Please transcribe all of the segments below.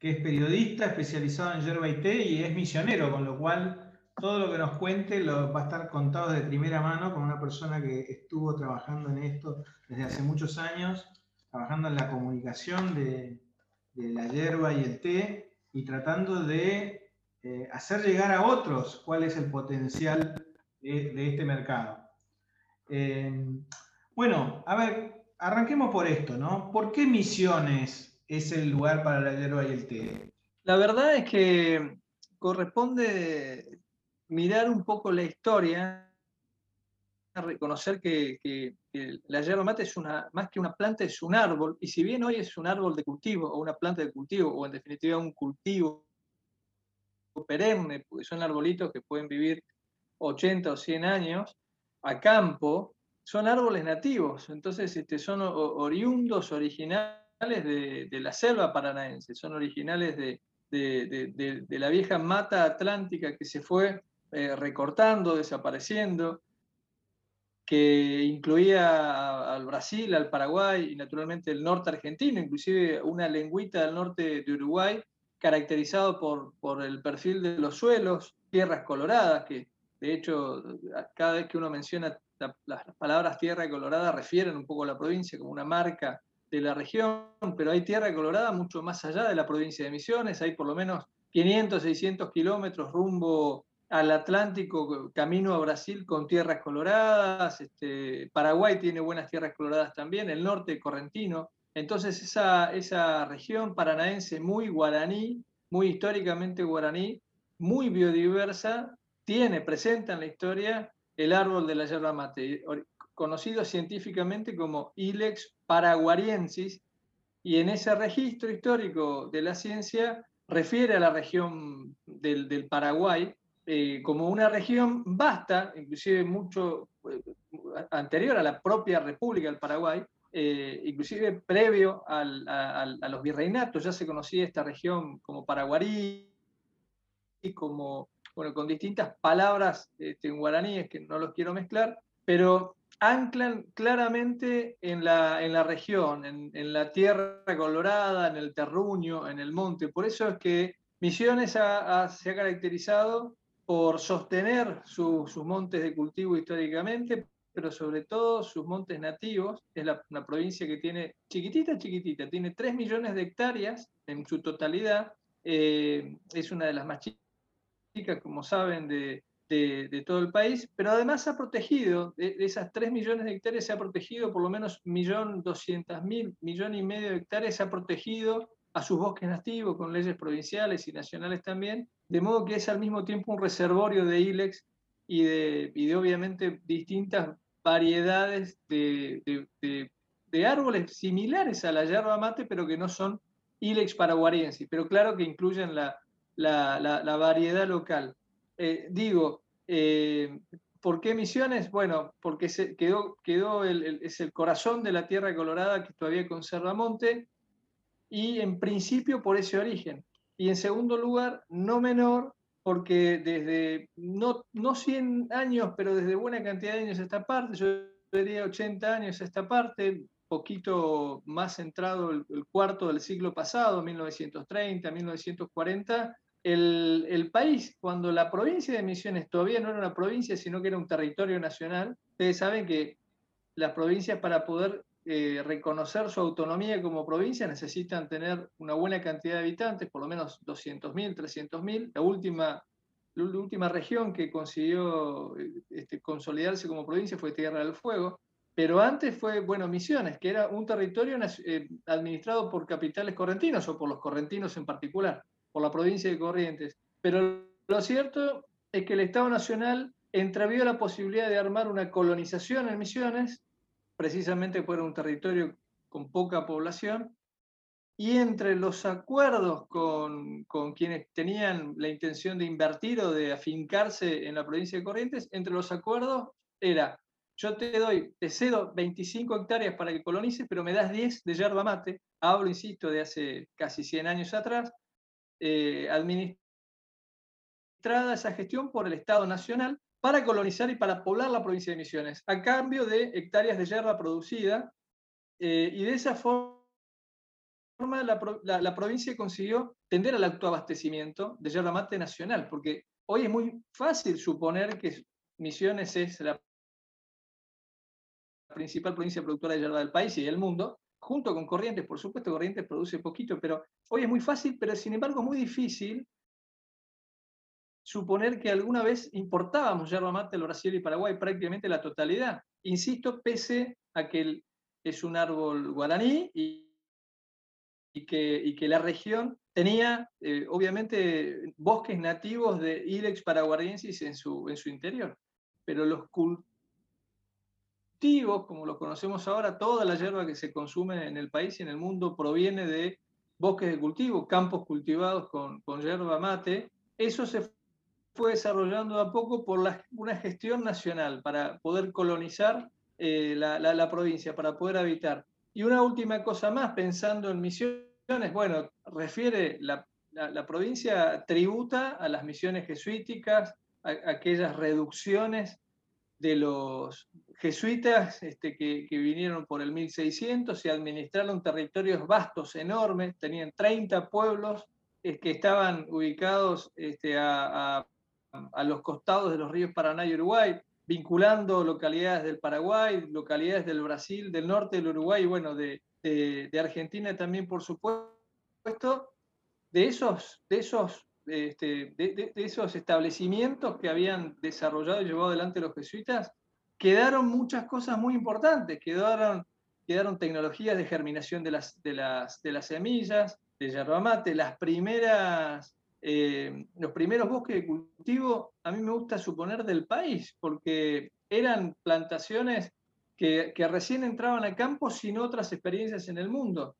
que es periodista especializado en yerba y té y es misionero, con lo cual todo lo que nos cuente lo, va a estar contado de primera mano con una persona que estuvo trabajando en esto desde hace muchos años, trabajando en la comunicación de, la hierba y el té y tratando de eh, hacer llegar a otros cuál es el potencial de, este mercado. Eh, bueno, a ver, arranquemos por esto, ¿no? ¿Por qué Misiones es el lugar para la hierba y el té? La verdad es que corresponde mirar un poco la historia, reconocer que, la yerba mate es una, más que una planta, es un árbol, y si bien hoy es un árbol de cultivo o una planta de cultivo, o en definitiva un cultivo perenne, porque son arbolitos que pueden vivir 80 o 100 años a campo, son árboles nativos, entonces este, son oriundos, originales de, la selva paranaense, son originales de, de, la vieja mata atlántica que se fue eh, recortando, desapareciendo, que incluía al Brasil, al Paraguay y naturalmente el norte argentino, inclusive una lengüita del norte de Uruguay, caracterizado por, por el perfil de los suelos, tierras coloradas, que de hecho cada vez que uno menciona las palabras tierra colorada refieren un poco a la provincia como una marca de la región, pero hay tierra colorada mucho más allá de la provincia de Misiones, hay por lo menos 500, 600 kilómetros rumbo al Atlántico, camino a Brasil con tierras coloradas, este, Paraguay tiene buenas tierras coloradas también, el norte correntino, entonces esa, esa región paranaense muy guaraní, muy históricamente guaraní, muy biodiversa, tiene, presenta en la historia el árbol de la yerba mate, conocido científicamente como Ilex paraguariensis, y en ese registro histórico de la ciencia refiere a la región del, Paraguay eh, como una región vasta, inclusive mucho eh, anterior a la propia República del Paraguay, eh, inclusive previo a, los virreinatos, ya se conocía esta región como Paraguarí, como, bueno, con distintas palabras este, en guaraníes que no los quiero mezclar, pero anclan claramente en la, en la región, en, la tierra colorada, en el terruño, en el monte. Por eso es que Misiones se ha caracterizado por sostener sus montes de cultivo históricamente, pero sobre todo sus montes nativos. Es una provincia que tiene, chiquitita, chiquitita, tiene 3 millones de hectáreas en su totalidad. Eh, es una de las más chicas, como saben, de, de, todo el país, pero además ha protegido, de, esas 3 millones de hectáreas se ha protegido por lo menos 1.200.000, millón y medio de hectáreas se ha protegido a sus bosques nativos con leyes provinciales y nacionales también, de modo que es al mismo tiempo un reservorio de ILEX y de, y de obviamente distintas variedades de, de, árboles similares a la yerba mate, pero que no son ILEX paraguariensis, pero claro que incluyen la, la, la variedad local. Eh, digo, eh, ¿por qué Misiones? Bueno, porque se quedó, quedó es el corazón de la Tierra Colorada que todavía conserva monte, y en principio por ese origen. Y en segundo lugar, no menor, porque desde, no, no 100 años, pero desde buena cantidad de años a esta parte, yo diría 80 años a esta parte, poquito más centrado el, el cuarto del siglo pasado, 1930, 1940, el, país, cuando la provincia de Misiones todavía no era una provincia, sino que era un territorio nacional, ustedes saben que las provincias para poder eh, reconocer su autonomía como provincia necesitan tener una buena cantidad de habitantes, por lo menos 200.000, 300.000. La última, la última región que consiguió este, consolidarse como provincia fue Tierra del Fuego, pero antes fue, bueno, Misiones, que era un territorio eh, administrado por capitales correntinos o por los correntinos en particular por la provincia de Corrientes. Pero lo cierto es que el Estado Nacional entrevió la posibilidad de armar una colonización en Misiones, precisamente por un territorio con poca población, y entre los acuerdos con, con, quienes tenían la intención de invertir o de afincarse en la provincia de Corrientes, entre los acuerdos era, yo te doy, te cedo 25 hectáreas para que colonices, pero me das 10 de yerba mate, hablo, insisto, de hace casi 100 años atrás, eh, administrada esa gestión por el Estado Nacional para colonizar y para poblar la provincia de Misiones, a cambio de hectáreas de yerba producida, eh, y de esa forma la, la, provincia consiguió tender al autoabastecimiento de yerba mate nacional, porque hoy es muy fácil suponer que Misiones es la principal provincia productora de yerba del país y del mundo, junto con Corrientes, por supuesto, Corrientes produce poquito, pero hoy es muy fácil, pero sin embargo muy difícil suponer que alguna vez importábamos yerba mate del Brasil y Paraguay, prácticamente la totalidad. Insisto, pese a que es un árbol guaraní y, que, la región tenía, eh, obviamente, bosques nativos de Ilex paraguariensis en su, en su interior. Pero los como los conocemos ahora, toda la hierba que se consume en el país y en el mundo proviene de bosques de cultivo, campos cultivados con, con yerba mate. Eso se fue desarrollando a poco por una gestión nacional para poder colonizar eh, la, provincia, para poder habitar. Y una última cosa más, pensando en misiones, bueno, refiere, la, provincia tributa a las misiones jesuíticas, aquellas reducciones de los jesuitas este, que, vinieron por el 1600 y administraron territorios vastos, enormes, tenían 30 pueblos que estaban ubicados este, a los costados de los ríos Paraná y Uruguay, vinculando localidades del Paraguay, localidades del Brasil, del norte del Uruguay bueno, de, Argentina también, por supuesto, de esos, de esos, este, de, esos establecimientos que habían desarrollado y llevado adelante los jesuitas, quedaron muchas cosas muy importantes, quedaron, quedaron tecnologías de germinación de las, de las, de las semillas, de yerba mate, las primeras eh, los primeros bosques de cultivo, a mí me gusta suponer del país, porque eran plantaciones que, recién entraban a campo sin otras experiencias en el mundo.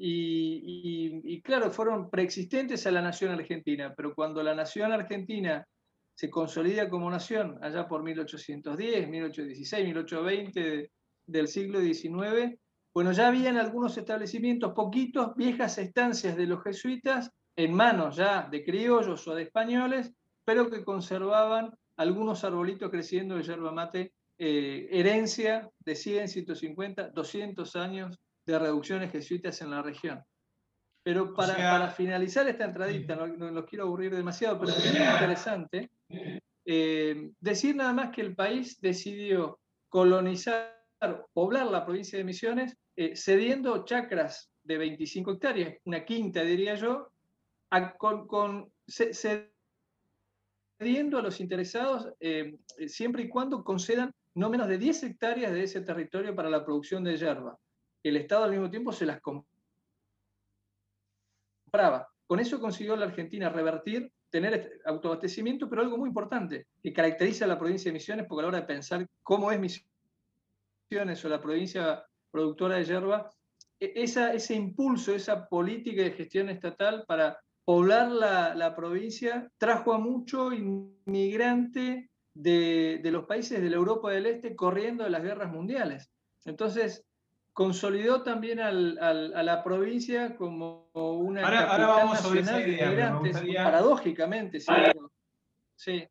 Y, claro, fueron preexistentes a la nación argentina, pero cuando la nación argentina se consolida como nación, allá por 1810, 1816, 1820 del siglo XIX, bueno, ya habían algunos establecimientos, poquitos, viejas estancias de los jesuitas en manos ya de criollos o de españoles, pero que conservaban algunos arbolitos creciendo de yerba mate, eh, herencia de 100, 150, 200 años de reducciones jesuitas en la región. Pero para, finalizar esta entradita, no, los quiero aburrir demasiado, pero es muy interesante, eh, decir nada más que el país decidió colonizar, poblar la provincia de Misiones, eh, cediendo chacras de 25 hectáreas, una quinta diría yo, con, cediendo a los interesados eh, siempre y cuando concedan no menos de 10 hectáreas de ese territorio para la producción de hierba. El Estado al mismo tiempo se las compraba. Con eso consiguió la Argentina revertir, tener autoabastecimiento, pero algo muy importante que caracteriza a la provincia de Misiones, porque a la hora de pensar cómo es Misiones o la provincia productora de hierba, e, ese impulso, esa política de gestión estatal para poblar la, provincia trajo a mucho inmigrante de, los países de la Europa del Este corriendo de las guerras mundiales. Entonces, consolidó también a la provincia como una ahora, ahora vamos sobre esa idea, paradójicamente. Sí.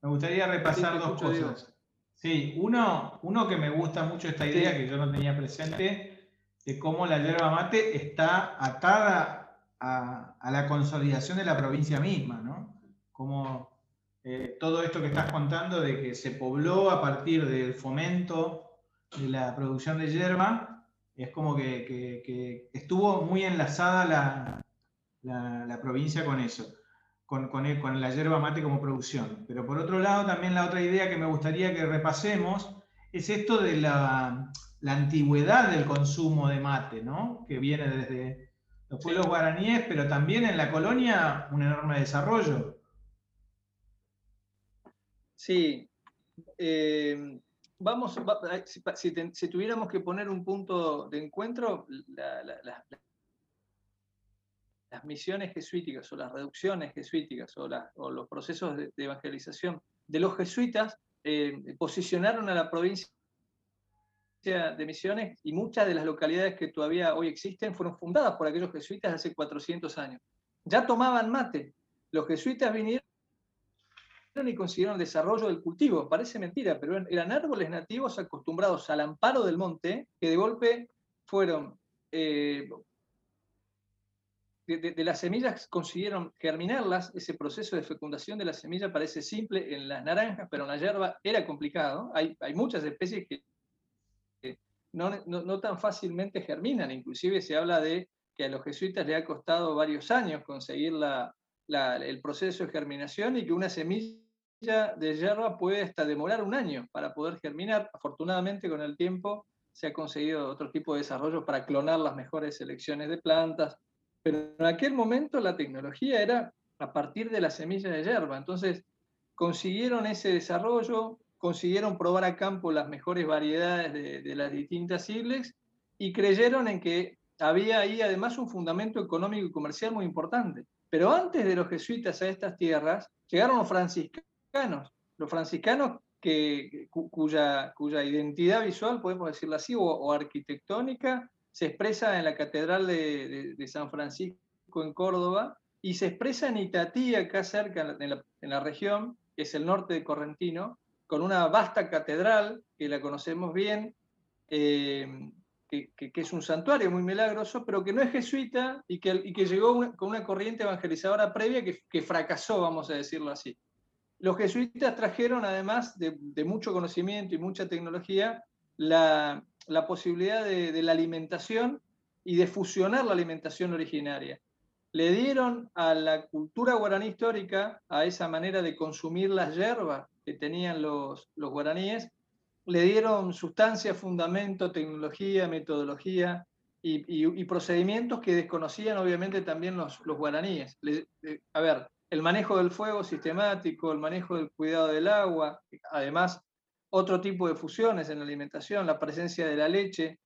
Me gustaría repasar dos cosas. Sí, uno, uno que me gusta mucho esta idea que yo no tenía presente, de cómo la yerba mate está atada a, la consolidación de la provincia misma, ¿no? Como eh, todo esto que estás contando de que se pobló a partir del fomento de la producción de hierba, es como que, estuvo muy enlazada la, provincia con eso, con, con, la hierba mate como producción. Pero por otro lado, también la otra idea que me gustaría que repasemos es esto de la, la antigüedad del consumo de mate, ¿no? Que viene desde los pueblos guaraníes, pero también en la colonia un enorme desarrollo. Sí. Eh, vamos, si, tuviéramos que poner un punto de encuentro, las misiones jesuíticas o las reducciones jesuíticas o, los procesos de, evangelización de los jesuitas eh, posicionaron a la provincia de Misiones y muchas de las localidades que todavía hoy existen fueron fundadas por aquellos jesuitas hace 400 años. Ya tomaban mate. Los jesuitas vinieron y consiguieron el desarrollo del cultivo. Parece mentira, pero eran árboles nativos acostumbrados al amparo del monte que de golpe fueron eh, de, las semillas consiguieron germinarlas, ese proceso de fecundación de la semilla parece simple en las naranjas, pero en la hierba era complicado. Hay, hay muchas especies que, no, no, tan fácilmente germinan, inclusive se habla de que a los jesuitas le ha costado varios años conseguir la, el proceso de germinación y que una semilla de hierba puede hasta demorar un año para poder germinar. Afortunadamente con el tiempo se ha conseguido otro tipo de desarrollo para clonar las mejores selecciones de plantas, pero en aquel momento la tecnología era a partir de la semilla de hierba. Entonces consiguieron ese desarrollo, consiguieron probar a campo las mejores variedades de, las distintas siglas y creyeron en que había ahí además un fundamento económico y comercial muy importante. Pero antes de los jesuitas a estas tierras, llegaron los franciscanos. Los franciscanos que, cuya, cuya identidad visual, podemos decirlo así, o arquitectónica, se expresa en la Catedral de, San Francisco en Córdoba y se expresa en Itatí, acá cerca en la, región, que es el norte de Correntino, con una vasta catedral que la conocemos bien, eh, que, es un santuario muy milagroso, pero que no es jesuita y que, que llegó con una corriente evangelizadora previa que, fracasó, vamos a decirlo así. Los jesuitas trajeron, además de, mucho conocimiento y mucha tecnología, la, posibilidad de, la alimentación y de fusionar la alimentación originaria. Le dieron a la cultura guaraní histórica, a esa manera de consumir las hierbas que tenían los, guaraníes, le dieron sustancia, fundamento, tecnología, metodología y, procedimientos que desconocían obviamente también los, guaraníes. A ver, el manejo del fuego sistemático, el manejo del cuidado del agua, además otro tipo de fusiones en la alimentación, la presencia de la leche,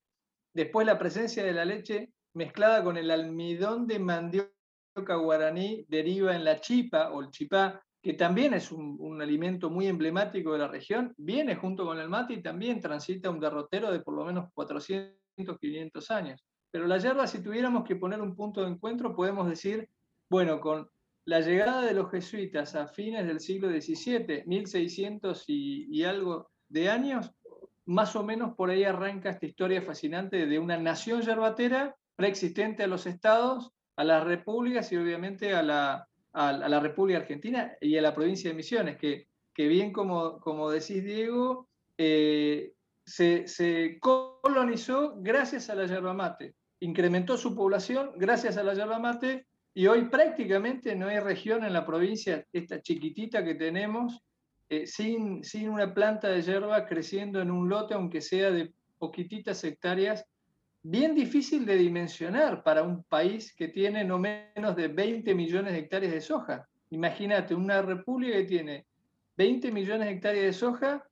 después la presencia de la leche mezclada con el almidón de mandioca guaraní deriva en la chipa o el chipá, que también es un, alimento muy emblemático de la región, viene junto con el mate y también transita un derrotero de por lo menos 400, 500 años. Pero la yerba, si tuviéramos que poner un punto de encuentro, podemos decir, bueno, con la llegada de los jesuitas a fines del siglo XVII, 1600 y, algo de años, más o menos por ahí arranca esta historia fascinante de una nación yerbatera preexistente a los estados, a las repúblicas y obviamente a la, a, la República Argentina y a la provincia de Misiones, que, que bien como, como decís Diego, eh, se, se, colonizó gracias a la yerba mate, incrementó su población gracias a la yerba mate y hoy prácticamente no hay región en la provincia, esta chiquitita que tenemos, eh, sin, sin una planta de hierba creciendo en un lote, aunque sea de poquititas hectáreas, bien difícil de dimensionar para un país que tiene no menos de 20 millones de hectáreas de soja. Imagínate, una república que tiene 20 millones de hectáreas de soja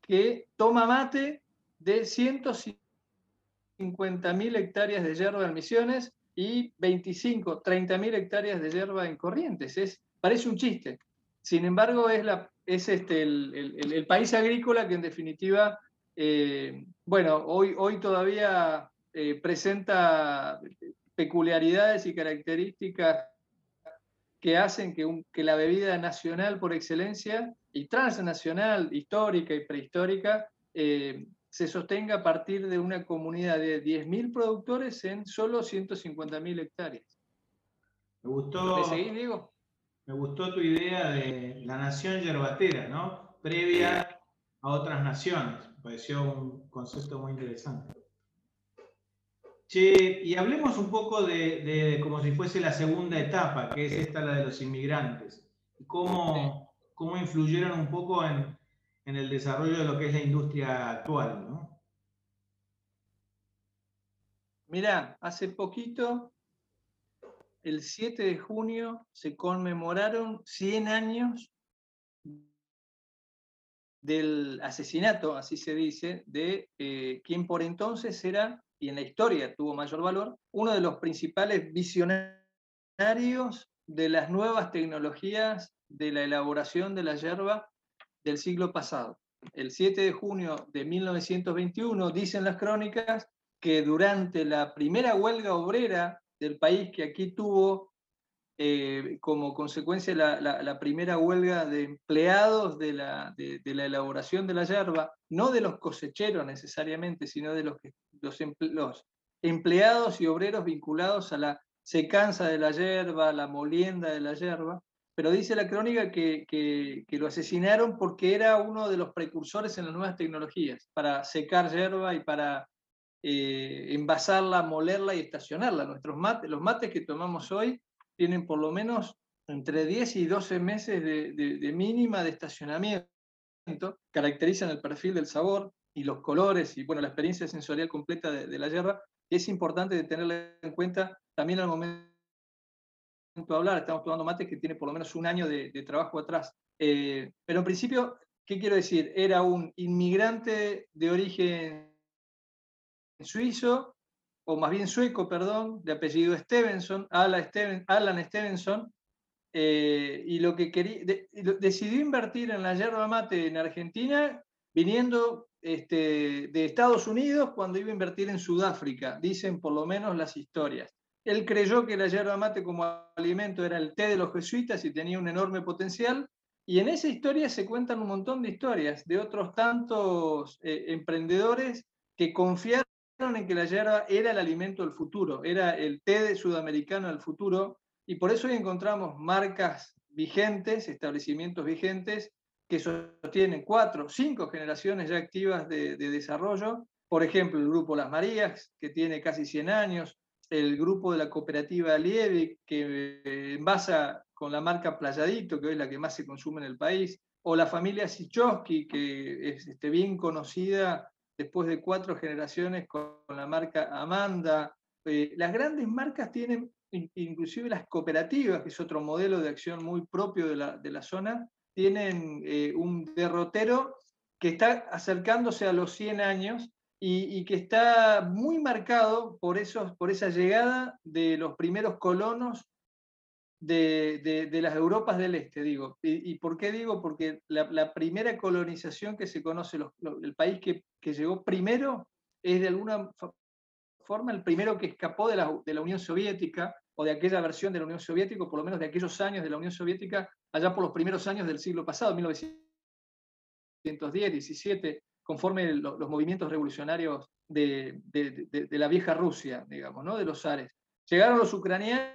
que toma mate de 150 mil hectáreas de hierba en Misiones y 25, 30 mil hectáreas de hierba en Corrientes. Es, parece un chiste. Sin embargo, es la, es este, el, país agrícola que en definitiva, eh, bueno, hoy, hoy todavía eh, presenta peculiaridades y características que hacen que, que, la bebida nacional por excelencia y transnacional, histórica y prehistórica, eh, se sostenga a partir de una comunidad de 10.000 productores en solo 150.000 hectáreas. Me gustó. ¿Me seguís, Diego? me gustó tu idea de la nación yerbatera, ¿no? Previa a otras naciones. Me pareció un concepto muy interesante. Che, y hablemos un poco de, como si fuese la segunda etapa, que es esta, la de los inmigrantes. cómo, cómo influyeron un poco en, en el desarrollo de lo que es la industria actual, ¿no? Mirá, hace poquito el 7 de junio se conmemoraron 100 años del asesinato, así se dice, de eh, quien por entonces era, y en la historia tuvo mayor valor, uno de los principales visionarios de las nuevas tecnologías de la elaboración de la yerba del siglo pasado. El 7 de junio de 1921, dicen las crónicas, que durante la primera huelga obrera del país que aquí tuvo eh, como consecuencia la, primera huelga de empleados de la, de, la, elaboración de la yerba, no de los cosecheros necesariamente, sino de los, los, los empleados y obreros vinculados a la se cansa de la hierba, la molienda de la hierba, pero dice la crónica que, que, lo asesinaron porque era uno de los precursores en las nuevas tecnologías, para secar hierba y para eh, envasarla, molerla y estacionarla. Nuestros mates, los mates que tomamos hoy tienen por lo menos entre 10 y 12 meses de, mínima de estacionamiento, caracterizan el perfil del sabor y los colores y bueno, la experiencia sensorial completa de, de la hierba. Es importante tenerla en cuenta también al momento hablar. Estamos tomando mates que tiene por lo menos un año de, trabajo atrás. Eh, pero en principio, ¿qué quiero decir? Era un inmigrante de origen suizo, o más bien sueco, perdón, de apellido Stevenson, Alan, Stevenson, eh, y lo que quería, decidió invertir en la yerba mate en Argentina, viniendo este, de Estados Unidos cuando iba a invertir en Sudáfrica, dicen por lo menos las historias. Él creyó que la yerba mate como alimento era el té de los jesuitas y tenía un enorme potencial. Y en esa historia se cuentan un montón de historias de otros tantos eh, emprendedores que confiaron en que la yerba era el alimento del futuro, era el té sudamericano del futuro. Y por eso hoy encontramos marcas vigentes, establecimientos vigentes, que sostienen cuatro, cinco generaciones ya activas de, de desarrollo. Por ejemplo, el grupo Las Marías, que tiene casi 100 años, el grupo de la cooperativa Liebig, que eh, envasa con la marca Playadito, que hoy es la que más se consume en el país, o la familia Sichowski, que es este, bien conocida después de cuatro generaciones con la marca Amanda. Eh, las grandes marcas tienen, inclusive las cooperativas, que es otro modelo de acción muy propio de la, de la zona, tienen eh, un derrotero que está acercándose a los 100 años y, que está muy marcado por, esos, por esa llegada de los primeros colonos de, de, las Europas del Este, digo. ¿Y, por qué digo? Porque la, primera colonización que se conoce, el país que, que, llegó primero, es de alguna forma el primero que escapó de la, de la Unión Soviética o de aquella versión de la Unión Soviética, o por lo menos de aquellos años de la Unión Soviética, allá por los primeros años del siglo pasado, 1910, 17, conforme los movimientos revolucionarios de, la vieja Rusia, digamos, ¿no? de los zares. Llegaron los ucranianos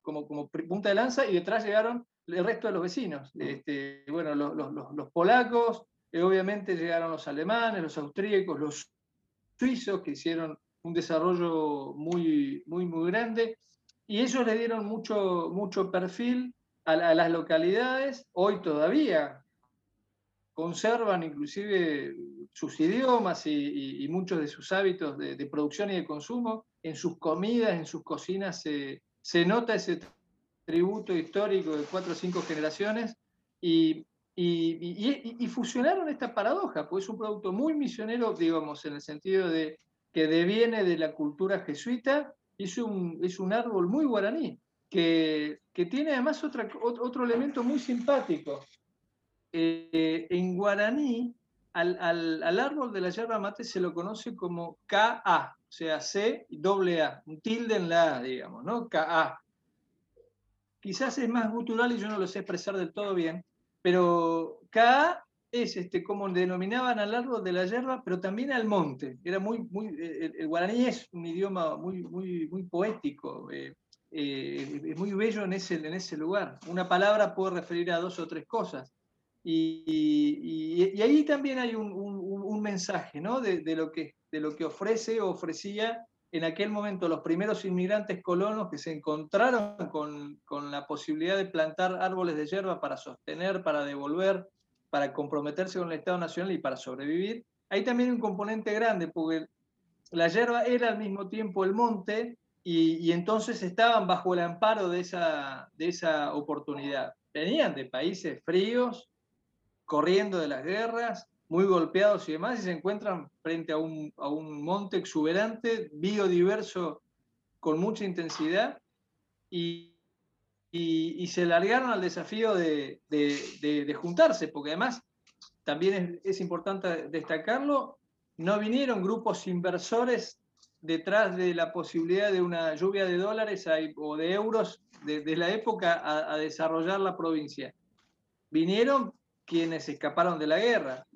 como, como punta de lanza y detrás llegaron el resto de los vecinos. Este, bueno, los, los, polacos, eh, obviamente llegaron los alemanes, los austríacos, los suizos, que hicieron un desarrollo muy, muy, muy grande, y ellos le dieron mucho, mucho perfil a, a las localidades, hoy todavía conservan inclusive sus idiomas y, muchos de sus hábitos de, producción y de consumo. En sus comidas, en sus cocinas se, nota ese tributo histórico de cuatro o cinco generaciones y, y, fusionaron esta paradoja, pues es un producto muy misionero, digamos, en el sentido de que deviene de la cultura jesuita, es un, es un árbol muy guaraní, que, que tiene además otra, otro elemento muy simpático, eh, en guaraní, al, árbol de la yerba mate se lo conoce como KA, o sea, C y doble A, un tilde en la A, digamos, ¿no? KA. Quizás es más gutural y yo no lo sé expresar del todo bien, pero KA es este, como denominaban al árbol de la yerba, pero también al monte. Era muy, muy, el, guaraní es un idioma muy, muy, muy poético, eh, eh, es muy bello en ese, en ese lugar. Una palabra puede referir a dos o tres cosas. Y, ahí también hay un, mensaje ¿no? de, lo que, de lo que ofrece o ofrecía en aquel momento los primeros inmigrantes colonos que se encontraron con, con, la posibilidad de plantar árboles de hierba para sostener, para devolver, para comprometerse con el Estado Nacional y para sobrevivir. Hay también un componente grande, porque la hierba era al mismo tiempo el monte y, y entonces estaban bajo el amparo de esa, de esa oportunidad. Venían de países fríos, corriendo de las guerras, muy golpeados y demás, y se encuentran frente a un, a un monte exuberante, biodiverso, con mucha intensidad, y, y, se largaron al desafío de, de, de, juntarse, porque además, también es, importante destacarlo, no vinieron grupos inversores detrás de la posibilidad de una lluvia de dólares o de euros de, la época a desarrollar la provincia. Vinieron quienes escaparon de la guerra,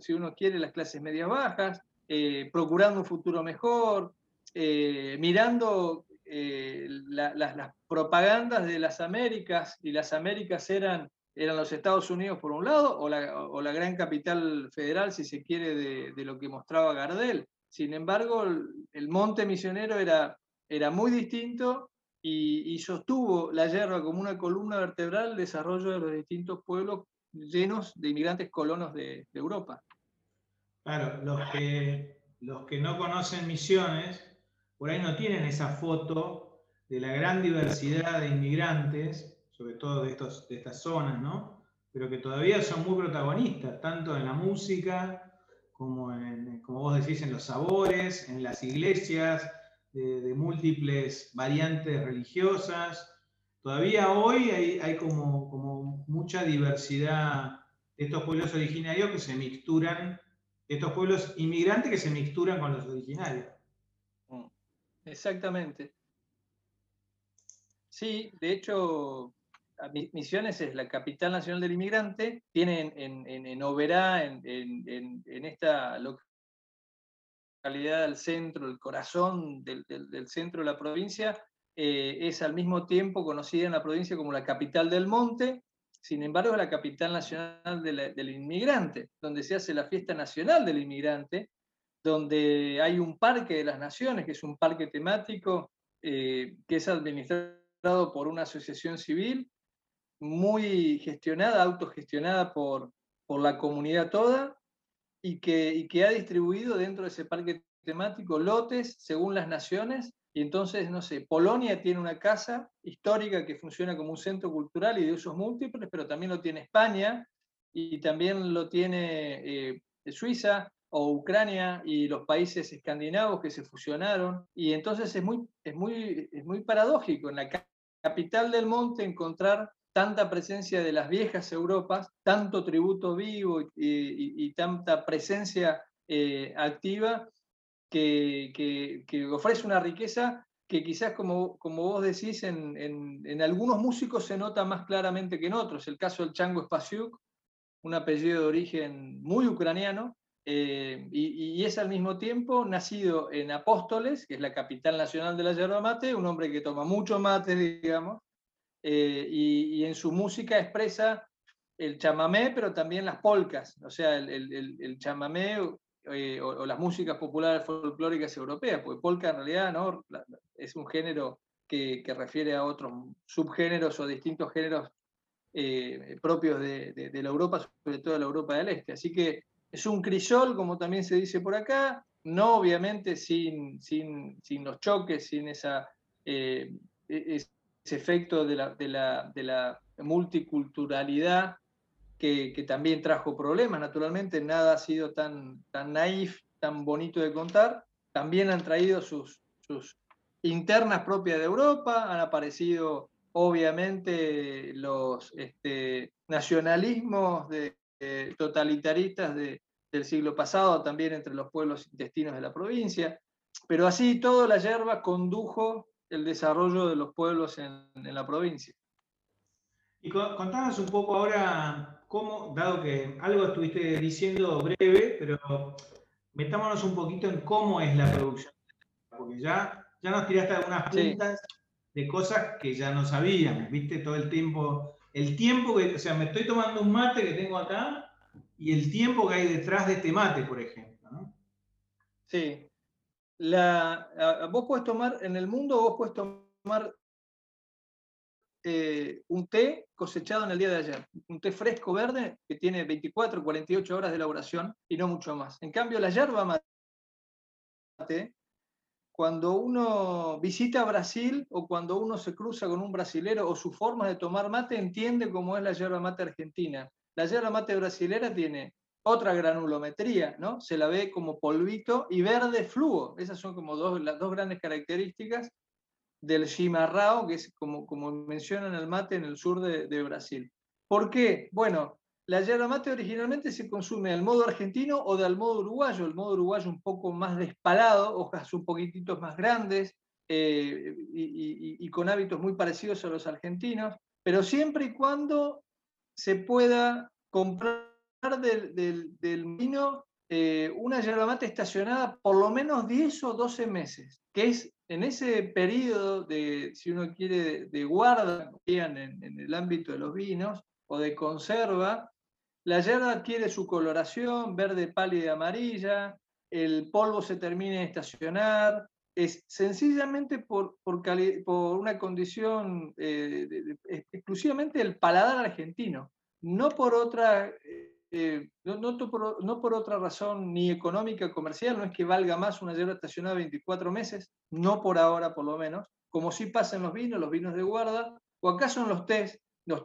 si uno quiere, las clases medias bajas, eh, procurando un futuro mejor, eh, mirando eh, las propagandas de las Américas, y las Américas eran, eran los Estados Unidos por un lado, o la, gran capital federal, si se quiere, de, lo que mostraba Gardel. Sin embargo, el, monte misionero era, era muy distinto y, sostuvo la yerba como una columna vertebral del desarrollo de los distintos pueblos llenos de inmigrantes colonos de, Europa. Claro, los que, los que no conocen misiones, por ahí no tienen esa foto de la gran diversidad de inmigrantes, sobre todo de, estos, de estas zonas, ¿no? Pero que todavía son muy protagonistas, tanto en la música, como, como vos decís, en los sabores, en las iglesias, de, múltiples variantes religiosas. Todavía hoy hay, como, como, mucha diversidad de estos pueblos originarios que se mixturan, de estos pueblos inmigrantes que se mixturan con los originarios. Mm, exactamente. Sí, de hecho, Misiones es la capital nacional del inmigrante, tiene en, en, en Oberá, en, en, esta localidad del centro, el corazón del, centro de la provincia, eh, es al mismo tiempo conocida en la provincia como la capital del monte, sin embargo es la capital nacional del inmigrante, donde se hace la fiesta nacional del inmigrante, donde hay un parque de las naciones, que es un parque temático eh, que es administrado por una asociación civil muy gestionada, autogestionada por, por la comunidad toda, y que, que ha distribuido dentro de ese parque temático lotes según las naciones. Y entonces, no sé, Polonia tiene una casa histórica que funciona como un centro cultural y de usos múltiples, pero también lo tiene España y también lo tiene eh, Suiza o Ucrania y los países escandinavos que se fusionaron. Y entonces es muy, es muy, es muy paradójico en la capital del monte encontrar tanta presencia de las viejas Europas, tanto tributo vivo y, tanta presencia eh, activa que, ofrece una riqueza que quizás, como, como vos decís, en, en, algunos músicos se nota más claramente que en otros. El caso del Chango Spasiuk, un apellido de origen muy ucraniano, eh, y, y, es al mismo tiempo nacido en Apóstoles, que es la capital nacional de la yerba mate, un hombre que toma mucho mate, digamos, eh, y, en su música expresa el chamamé, pero también las polcas, o sea, el, el, chamamé eh, o, las músicas populares folclóricas europeas, porque polka en realidad ¿no? es un género que, refiere a otros subgéneros o distintos géneros eh, propios de, la Europa, sobre todo de la Europa del Este. Así que es un crisol, como también se dice por acá, no obviamente sin, sin, sin los choques, sin esa, e, ese efecto de la, de la, de la multiculturalidad que, que, también trajo problemas, naturalmente, nada ha sido tan, tan naif, tan bonito de contar, también han traído sus, sus internas propias de Europa, han aparecido obviamente los este, nacionalismos de, totalitaristas de, del siglo pasado, también entre los pueblos intestinos de la provincia, pero así todo la yerba condujo el desarrollo de los pueblos en, la provincia. Y contanos un poco ahora cómo, dado que algo estuviste diciendo breve, pero metámonos un poquito en cómo es la producción, porque ya, ya nos tiraste algunas puntas de cosas que ya no sabíamos, viste, todo el tiempo, el tiempo que, o sea, me estoy tomando un mate que tengo acá y el tiempo que hay detrás de este mate, por ejemplo, ¿no? Sí, vos puedes tomar, en el mundo vos puedes tomar eh, un té cosechado en el día de ayer, un té fresco verde que tiene 24, 48 horas de elaboración y no mucho más. En cambio, la yerba mate, cuando uno visita Brasil o cuando uno se cruza con un brasilero o su forma de tomar mate, entiende cómo es la yerba mate argentina. La yerba mate brasilera tiene otra granulometría, ¿no? Se la ve como polvito y verde fluo. Esas son como dos, las dos grandes características del chimarrao, que es como, como mencionan el mate en el sur de, Brasil. ¿Por qué? Bueno, la yerba mate originalmente se consume al modo argentino o del modo uruguayo. El modo uruguayo un poco más despalado, hojas un poquitito más grandes eh, y con hábitos muy parecidos a los argentinos, pero siempre y cuando se pueda comprar del, del, vino eh, una yerba mate estacionada por lo menos 10 o 12 meses, que es en ese periodo de, si uno quiere, de, guarda en, en el ámbito de los vinos o de conserva, la yerba adquiere su coloración verde pálida amarilla, el polvo se termina de estacionar, es sencillamente por, por, por una condición eh, exclusivamente del paladar argentino, no por otra eh, no, no, por, otra razón ni económica comercial, no es que valga más una yerba estacionada 24 meses, no por ahora por lo menos, como sí pasa en los vinos, los vinos de guarda, o acaso en los tés, los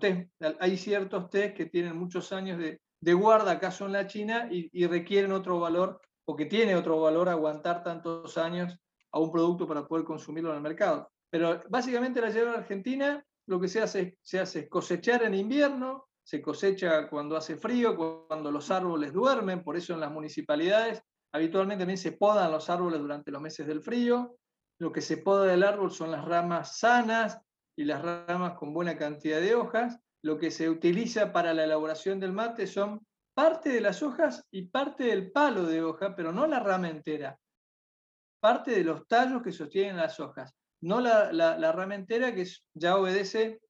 hay ciertos tés que tienen muchos años de, de guarda acaso en la China y, requieren otro valor, o que tiene otro valor aguantar tantos años a un producto para poder consumirlo en el mercado. Pero básicamente la yerba argentina lo que se hace, se hace cosechar en invierno, se cosecha cuando hace frío, cuando los árboles duermen, por eso en las municipalidades habitualmente también se podan los árboles durante los meses del frío. Lo que se poda del árbol son las ramas sanas y las ramas con buena cantidad de hojas. Lo que se utiliza para la elaboración del mate son parte de las hojas y parte del palo de hoja, pero no la rama entera. Parte de los tallos que sostienen las hojas, no la, la rama entera que ya obedece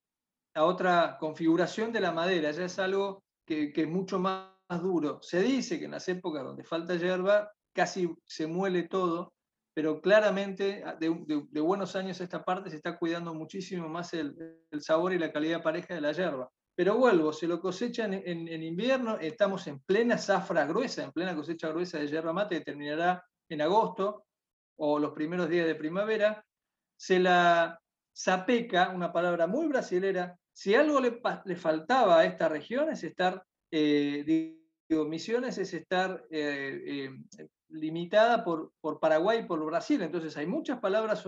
a otra configuración de la madera, ya es algo que, es mucho más, duro. Se dice que en las épocas donde falta hierba casi se muele todo, pero claramente ah, de, buenos años a esta parte se está cuidando muchísimo más el, sabor y la calidad pareja de la hierba. Pero vuelvo, se lo cosechan en, en, invierno, estamos en plena zafra gruesa, en plena cosecha gruesa de yerba mate que terminará en agosto o los primeros días de primavera. Se la zapeca, una palabra muy brasilera, si algo le, faltaba a esta región es estar, eh, digo, Misiones es estar eh, eh, limitada por, por, Paraguay y por Brasil. Entonces hay muchas palabras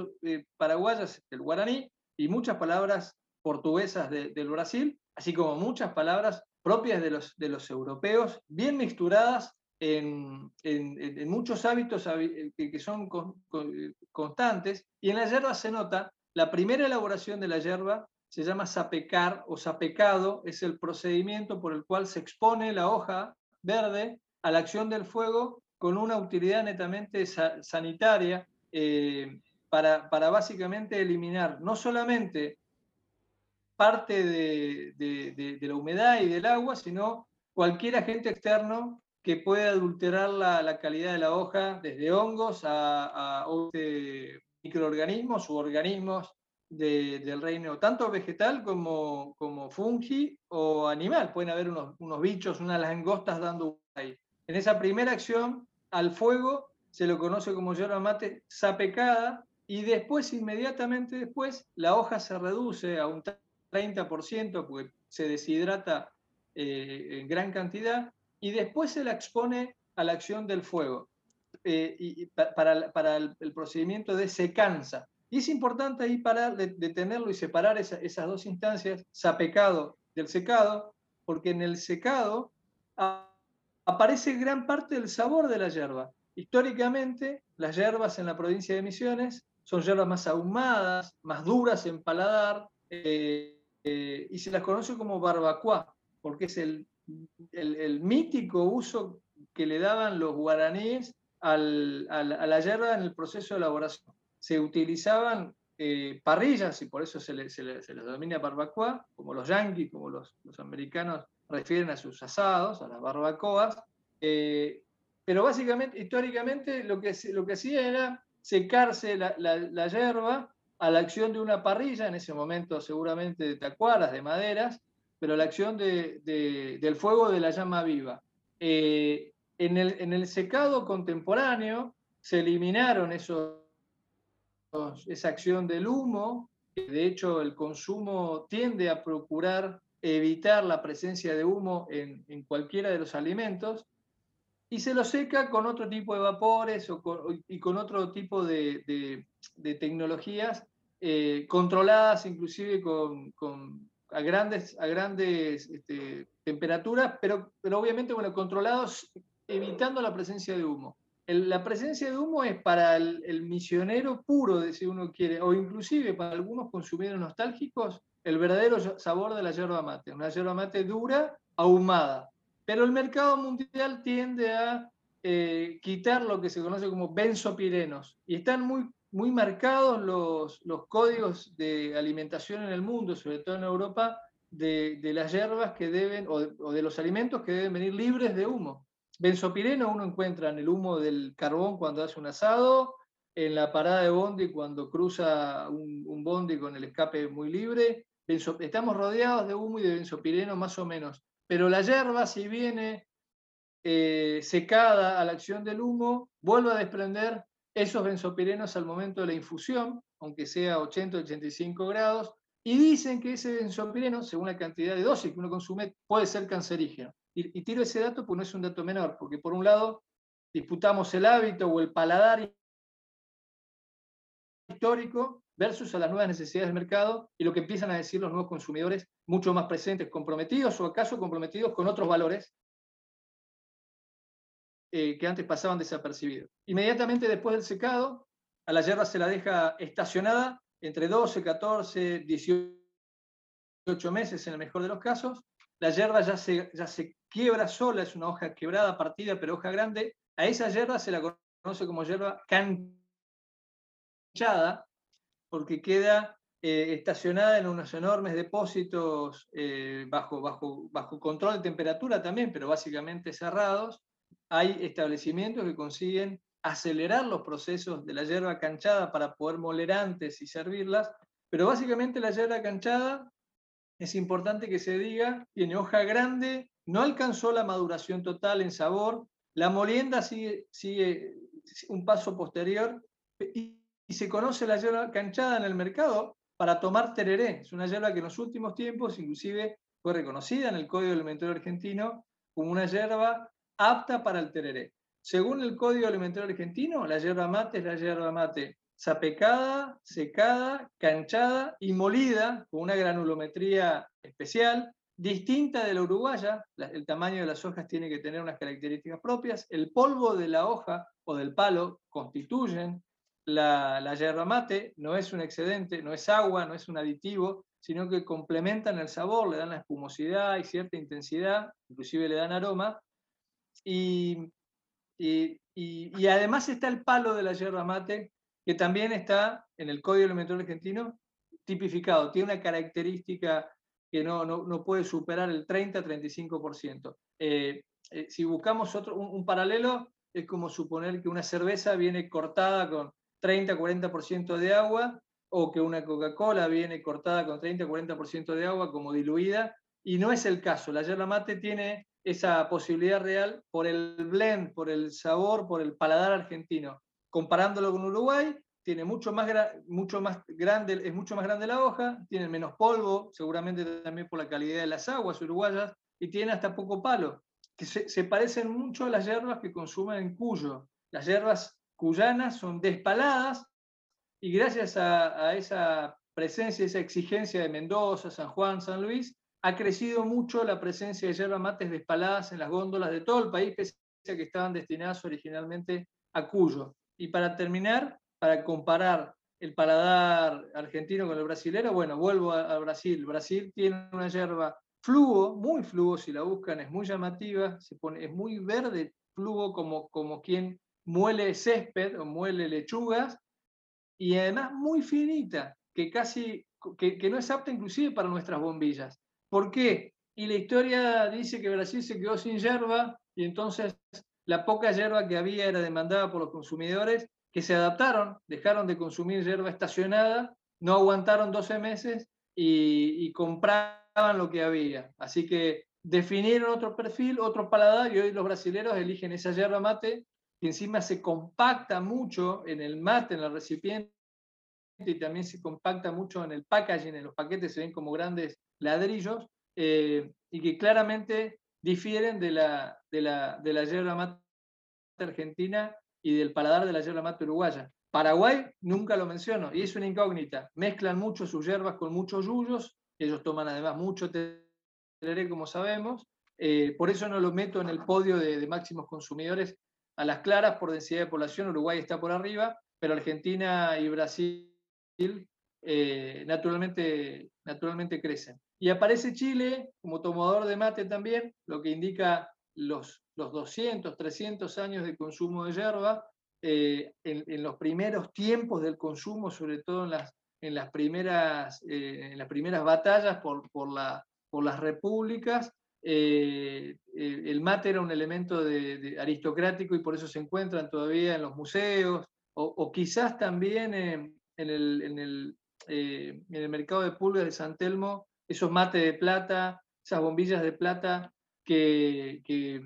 paraguayas del guaraní y muchas palabras portuguesas del Brasil, así como muchas palabras propias de los, de los europeos, bien mixturadas en, en, muchos hábitos que, son constantes. Y en la yerba se nota la primera elaboración de la yerba se llama sapecar o sapecado, es el procedimiento por el cual se expone la hoja verde a la acción del fuego con una utilidad netamente sanitaria eh, para, para, básicamente eliminar no solamente parte de, de, la humedad y del agua, sino cualquier agente externo que pueda adulterar la, calidad de la hoja, desde hongos a, a microorganismos u organismos del reino, tanto vegetal como, como fungi o animal. Pueden haber unos, unos bichos, unas langostas dando ahí. En esa primera acción, al fuego, se lo conoce como yerba mate sapecada y después, inmediatamente después, la hoja se reduce a un 30% porque se deshidrata eh, en gran cantidad y después se la expone a la acción del fuego eh, y, para, para el, el procedimiento de secanza. Y es importante ahí parar, detenerlo y separar esas dos instancias, sapecado del secado, porque en el secado aparece gran parte del sabor de la hierba. Históricamente, las hierbas en la provincia de Misiones son hierbas más ahumadas, más duras en paladar, eh, eh, y se las conoce como barbacoa, porque es el, mítico uso que le daban los guaraníes a la hierba en el proceso de elaboración se utilizaban eh, parrillas y por eso se les denomina barbacoa, como los yanquis, como los, los, americanos refieren a sus asados, a las barbacoas. Eh, pero básicamente, históricamente, lo que, lo que hacía era secarse la, la, la, hierba a la acción de una parrilla, en ese momento seguramente de tacuaras, de maderas, pero la acción de, de, del fuego de la llama viva. Eh, en, el, en el secado contemporáneo se eliminaron esos esa acción del humo, de hecho el consumo tiende a procurar evitar la presencia de humo en, en cualquiera de los alimentos, y se lo seca con otro tipo de vapores o y con otro tipo de, de, tecnologías eh, controladas inclusive con, con, a grandes, a grandes este, temperaturas, pero, pero obviamente bueno, controlados evitando la presencia de humo la presencia de humo es para el, misionero puro, si uno quiere, o inclusive para algunos consumidores nostálgicos, el verdadero sabor de la yerba mate, una yerba mate dura, ahumada. Pero el mercado mundial tiende a eh, quitar lo que se conoce como benzopirenos. Y están muy, muy marcados los, códigos de alimentación en el mundo, sobre todo en Europa, de, de las hierbas que deben, o de, o de, los alimentos que deben venir libres de humo. Benzopireno uno encuentra en el humo del carbón cuando hace un asado, en la parada de bondi cuando cruza un, bondi con el escape muy libre. Estamos rodeados de humo y de benzopireno más o menos. Pero la hierba, si viene eh, secada a la acción del humo, vuelve a desprender esos benzopirenos al momento de la infusión, aunque sea 80-85 grados, y dicen que ese benzopireno, según la cantidad de dosis que uno consume, puede ser cancerígeno. Y, tiro ese dato porque no es un dato menor, porque por un lado disputamos el hábito o el paladar histórico versus a las nuevas necesidades del mercado y lo que empiezan a decir los nuevos consumidores, mucho más presentes, comprometidos o acaso comprometidos con otros valores eh, que antes pasaban desapercibidos. Inmediatamente después del secado, a la hierba se la deja estacionada entre 12, 14, 18 meses en el mejor de los casos. La hierba ya se quiebra sola, es una hoja quebrada, partida, pero hoja grande. A esa hierba se la conoce como hierba canchada, porque queda eh, estacionada en unos enormes depósitos eh, bajo, bajo, bajo control de temperatura también, pero básicamente cerrados, hay establecimientos que consiguen acelerar los procesos de la hierba canchada para poder moler antes y servirlas, pero básicamente la hierba canchada es importante que se diga, tiene hoja grande, no alcanzó la maduración total en sabor, la molienda sigue, sigue un paso posterior y, se conoce la hierba canchada en el mercado para tomar tereré. Es una hierba que en los últimos tiempos inclusive fue reconocida en el Código Alimentario Argentino como una hierba apta para el tereré. Según el Código Alimentario Argentino, la yerba mate es la yerba mate sapecada, secada, canchada y molida con una granulometría especial, distinta de la uruguaya. El tamaño de las hojas tiene que tener unas características propias. El polvo de la hoja o del palo constituyen la, la yerba mate, no es un excedente, no es agua, no es un aditivo, sino que complementan el sabor, le dan la espumosidad y cierta intensidad, inclusive le dan aroma, y, y, y, además está el palo de la yerba mate, que también está en el Código Alimentario Argentino tipificado. Tiene una característica que no, no, no puede superar el 30-35%. Eh, eh, si buscamos otro, un, paralelo, es como suponer que una cerveza viene cortada con 30-40% de agua o que una Coca-Cola viene cortada con 30-40% de agua como diluida, y no es el caso. La yerba mate tiene esa posibilidad real por el blend, por el sabor, por el paladar argentino. Comparándolo con Uruguay, tiene mucho más, mucho más grande, es mucho más grande la hoja, tiene menos polvo, seguramente también por la calidad de las aguas uruguayas, y tiene hasta poco palo, que se, parecen mucho a las hierbas que consumen en Cuyo. Las hierbas cuyanas son despaladas y gracias a, esa presencia, esa exigencia de Mendoza, San Juan, San Luis, ha crecido mucho la presencia de yerba mates despaladas en las góndolas de todo el país, que estaban destinadas originalmente a Cuyo. Y para terminar, para comparar el paladar argentino con el brasilero, bueno, vuelvo a, Brasil. Brasil tiene una yerba fluo, muy fluo, si la buscan, es muy llamativa, se pone, es muy verde, fluo, como, como quien muele césped o muele lechugas, y además muy finita, que casi, que, que no es apta inclusive para nuestras bombillas. ¿Por qué? Y la historia dice que Brasil se quedó sin hierba y entonces la poca hierba que había era demandada por los consumidores que se adaptaron, dejaron de consumir hierba estacionada, no aguantaron 12 meses y, y compraban lo que había. Así que definieron otro perfil, otro paladar y hoy los brasileños eligen esa hierba mate que encima se compacta mucho en el mate, en el recipiente y también se compacta mucho en el packaging, en los paquetes se ven como grandes ladrillos eh, y que claramente difieren de la, de la, de la yerba mate argentina y del paladar de la yerba mate uruguaya. Paraguay nunca lo menciono y es una incógnita. Mezclan mucho sus hierbas con muchos yuyos, ellos toman además mucho tereré, como sabemos, eh, por eso no lo meto en el podio de, de, máximos consumidores a las claras por densidad de población, Uruguay está por arriba, pero Argentina y Brasil eh, naturalmente, naturalmente crecen. Y aparece Chile como tomador de mate también, lo que indica los, los 200, 300 años de consumo de yerba, eh, en, los primeros tiempos del consumo, sobre todo en las, en las, primeras, en las primeras batallas por, por, la, por las repúblicas, el mate era un elemento de, aristocrático y por eso se encuentran todavía en los museos, o, quizás también en, el, en, el, en, el, mercado de pulgas de San Telmo, esos mates de plata, esas bombillas de plata que,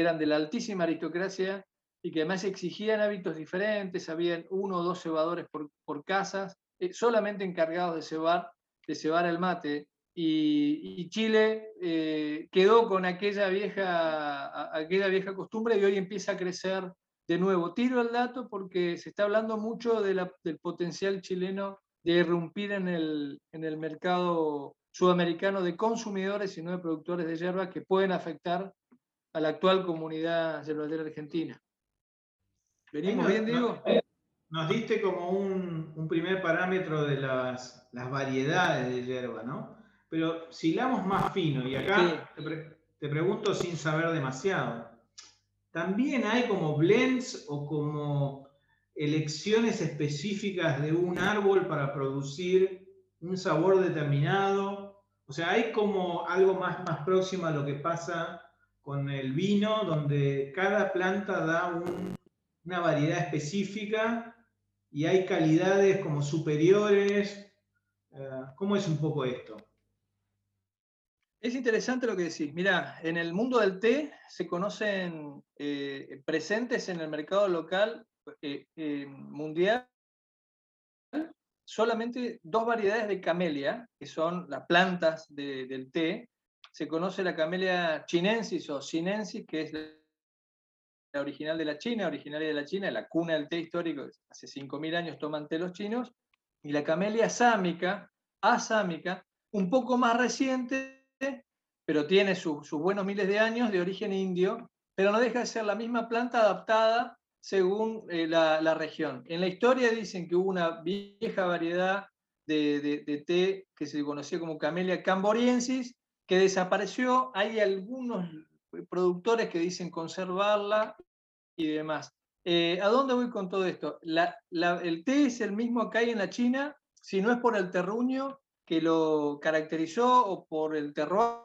eran de la altísima aristocracia y que además exigían hábitos diferentes, habían uno o dos cebadores por, por casas, eh, solamente encargados de cebar, de cebar el mate. Y, Chile eh, quedó con aquella vieja, aquella vieja costumbre y hoy empieza a crecer de nuevo. Tiro el dato porque se está hablando mucho del potencial chileno de irrumpir en el, en el mercado sudamericano de consumidores y no de productores de hierba que pueden afectar a la actual comunidad yerbadera argentina. ¿Venimos bien, Diego? Nos diste como un, primer parámetro de las, variedades de hierba, ¿no? Pero si hilamos más fino, y acá te, pregunto sin saber demasiado, ¿también hay como blends o como elecciones específicas de un árbol para producir un sabor determinado. O sea, hay como algo más, más próximo a lo que pasa con el vino, donde cada planta da una variedad específica y hay calidades como superiores. Eh, ¿Cómo es un poco esto? Es interesante lo que decís. Mira, en el mundo del té se conocen eh, presentes en el mercado local eh, mundial solamente dos variedades de camelia, que son las plantas del té. Se conoce la camelia chinensis o sinensis, que es la original de la China, originaria de la China, la cuna del té histórico, hace 5.000 años toman té los chinos, y la camelia sámica, asámica, un poco más reciente, pero tiene sus buenos miles de años de origen indio, pero no deja de ser la misma planta adaptada según eh, la, región. En la historia dicen que hubo una vieja variedad de, té que se conocía como Camellia camboriensis, que desapareció. Hay algunos productores que dicen conservarla y demás. Eh, ¿A dónde voy con todo esto? el té es el mismo que hay en la China, si no es por el terruño que lo caracterizó o por el terroir,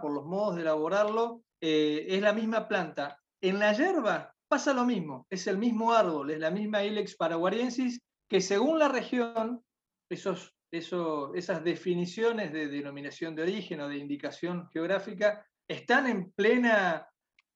por los modos de elaborarlo, eh, es la misma planta. En la hierba pasa lo mismo, es el mismo árbol, es la misma Ilex paraguariensis, que según la región, esos, esas definiciones de denominación de origen o de indicación geográfica están en plena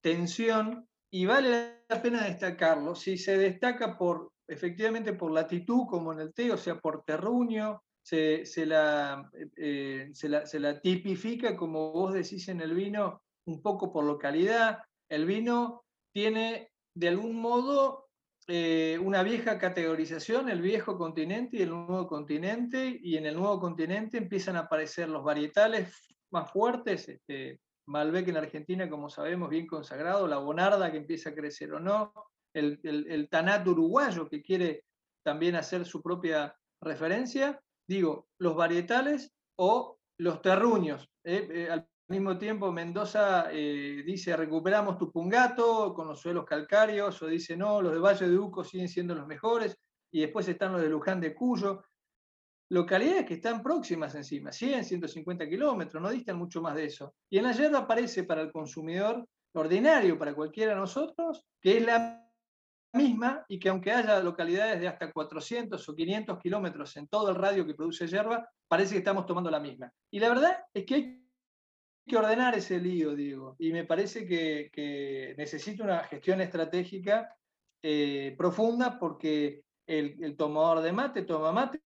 tensión y vale la pena destacarlo. Si se destaca por, efectivamente por latitud, como en el té, o sea, por terruño, se, la, eh, se, la, se la tipifica, como vos decís en el vino, un poco por localidad. El vino tiene de algún modo eh, una vieja categorización, el viejo continente y el nuevo continente, y en el nuevo continente empiezan a aparecer los varietales más fuertes, este, Malbec en Argentina, como sabemos, bien consagrado, la Bonarda que empieza a crecer o no, el, el, Tanat uruguayo que quiere también hacer su propia referencia, digo, los varietales o los terruños. Eh, eh, mismo tiempo, Mendoza eh, dice recuperamos Tupungato con los suelos calcáreos, o dice no, los de Valle de Uco siguen siendo los mejores, y después están los de Luján de Cuyo. Localidades que están próximas encima, 100, 150 kilómetros, no distan mucho más de eso. Y en la yerba aparece para el consumidor ordinario, para cualquiera de nosotros, que es la misma y que aunque haya localidades de hasta 400 o 500 kilómetros en todo el radio que produce yerba, parece que estamos tomando la misma. Y la verdad es que hay que ordenar ese lío, digo, y me parece que, necesita una gestión estratégica eh, profunda porque el, tomador de mate toma mate,